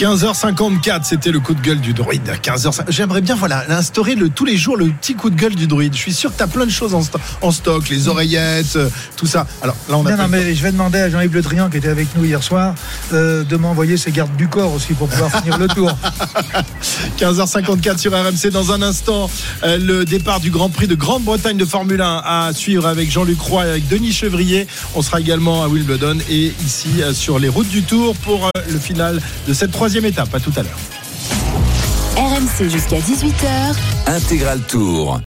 15h54, c'était le coup de gueule du druide. 15h, j'aimerais bien voilà instaurer le, tous les jours le petit coup de gueule du druide. Je suis sûr que tu as plein de choses en, sto- en stock, les oreillettes, euh, tout ça. Alors là, on a Non, non, mais je vais demander à Jean-Yves Le Drian, qui était avec nous hier soir, euh, de m'envoyer ses gardes du corps aussi pour pouvoir finir le tour. [LAUGHS] 15h54 sur RMC dans un instant euh, le départ du Grand Prix de Grande-Bretagne de Formule 1 à suivre avec Jean-Luc Roy et avec Denis Chevrier on sera également à Wimbledon et ici euh, sur les routes du Tour pour le final de cette troisième étape à tout à l'heure RMC jusqu'à 18h. Intégral Tour.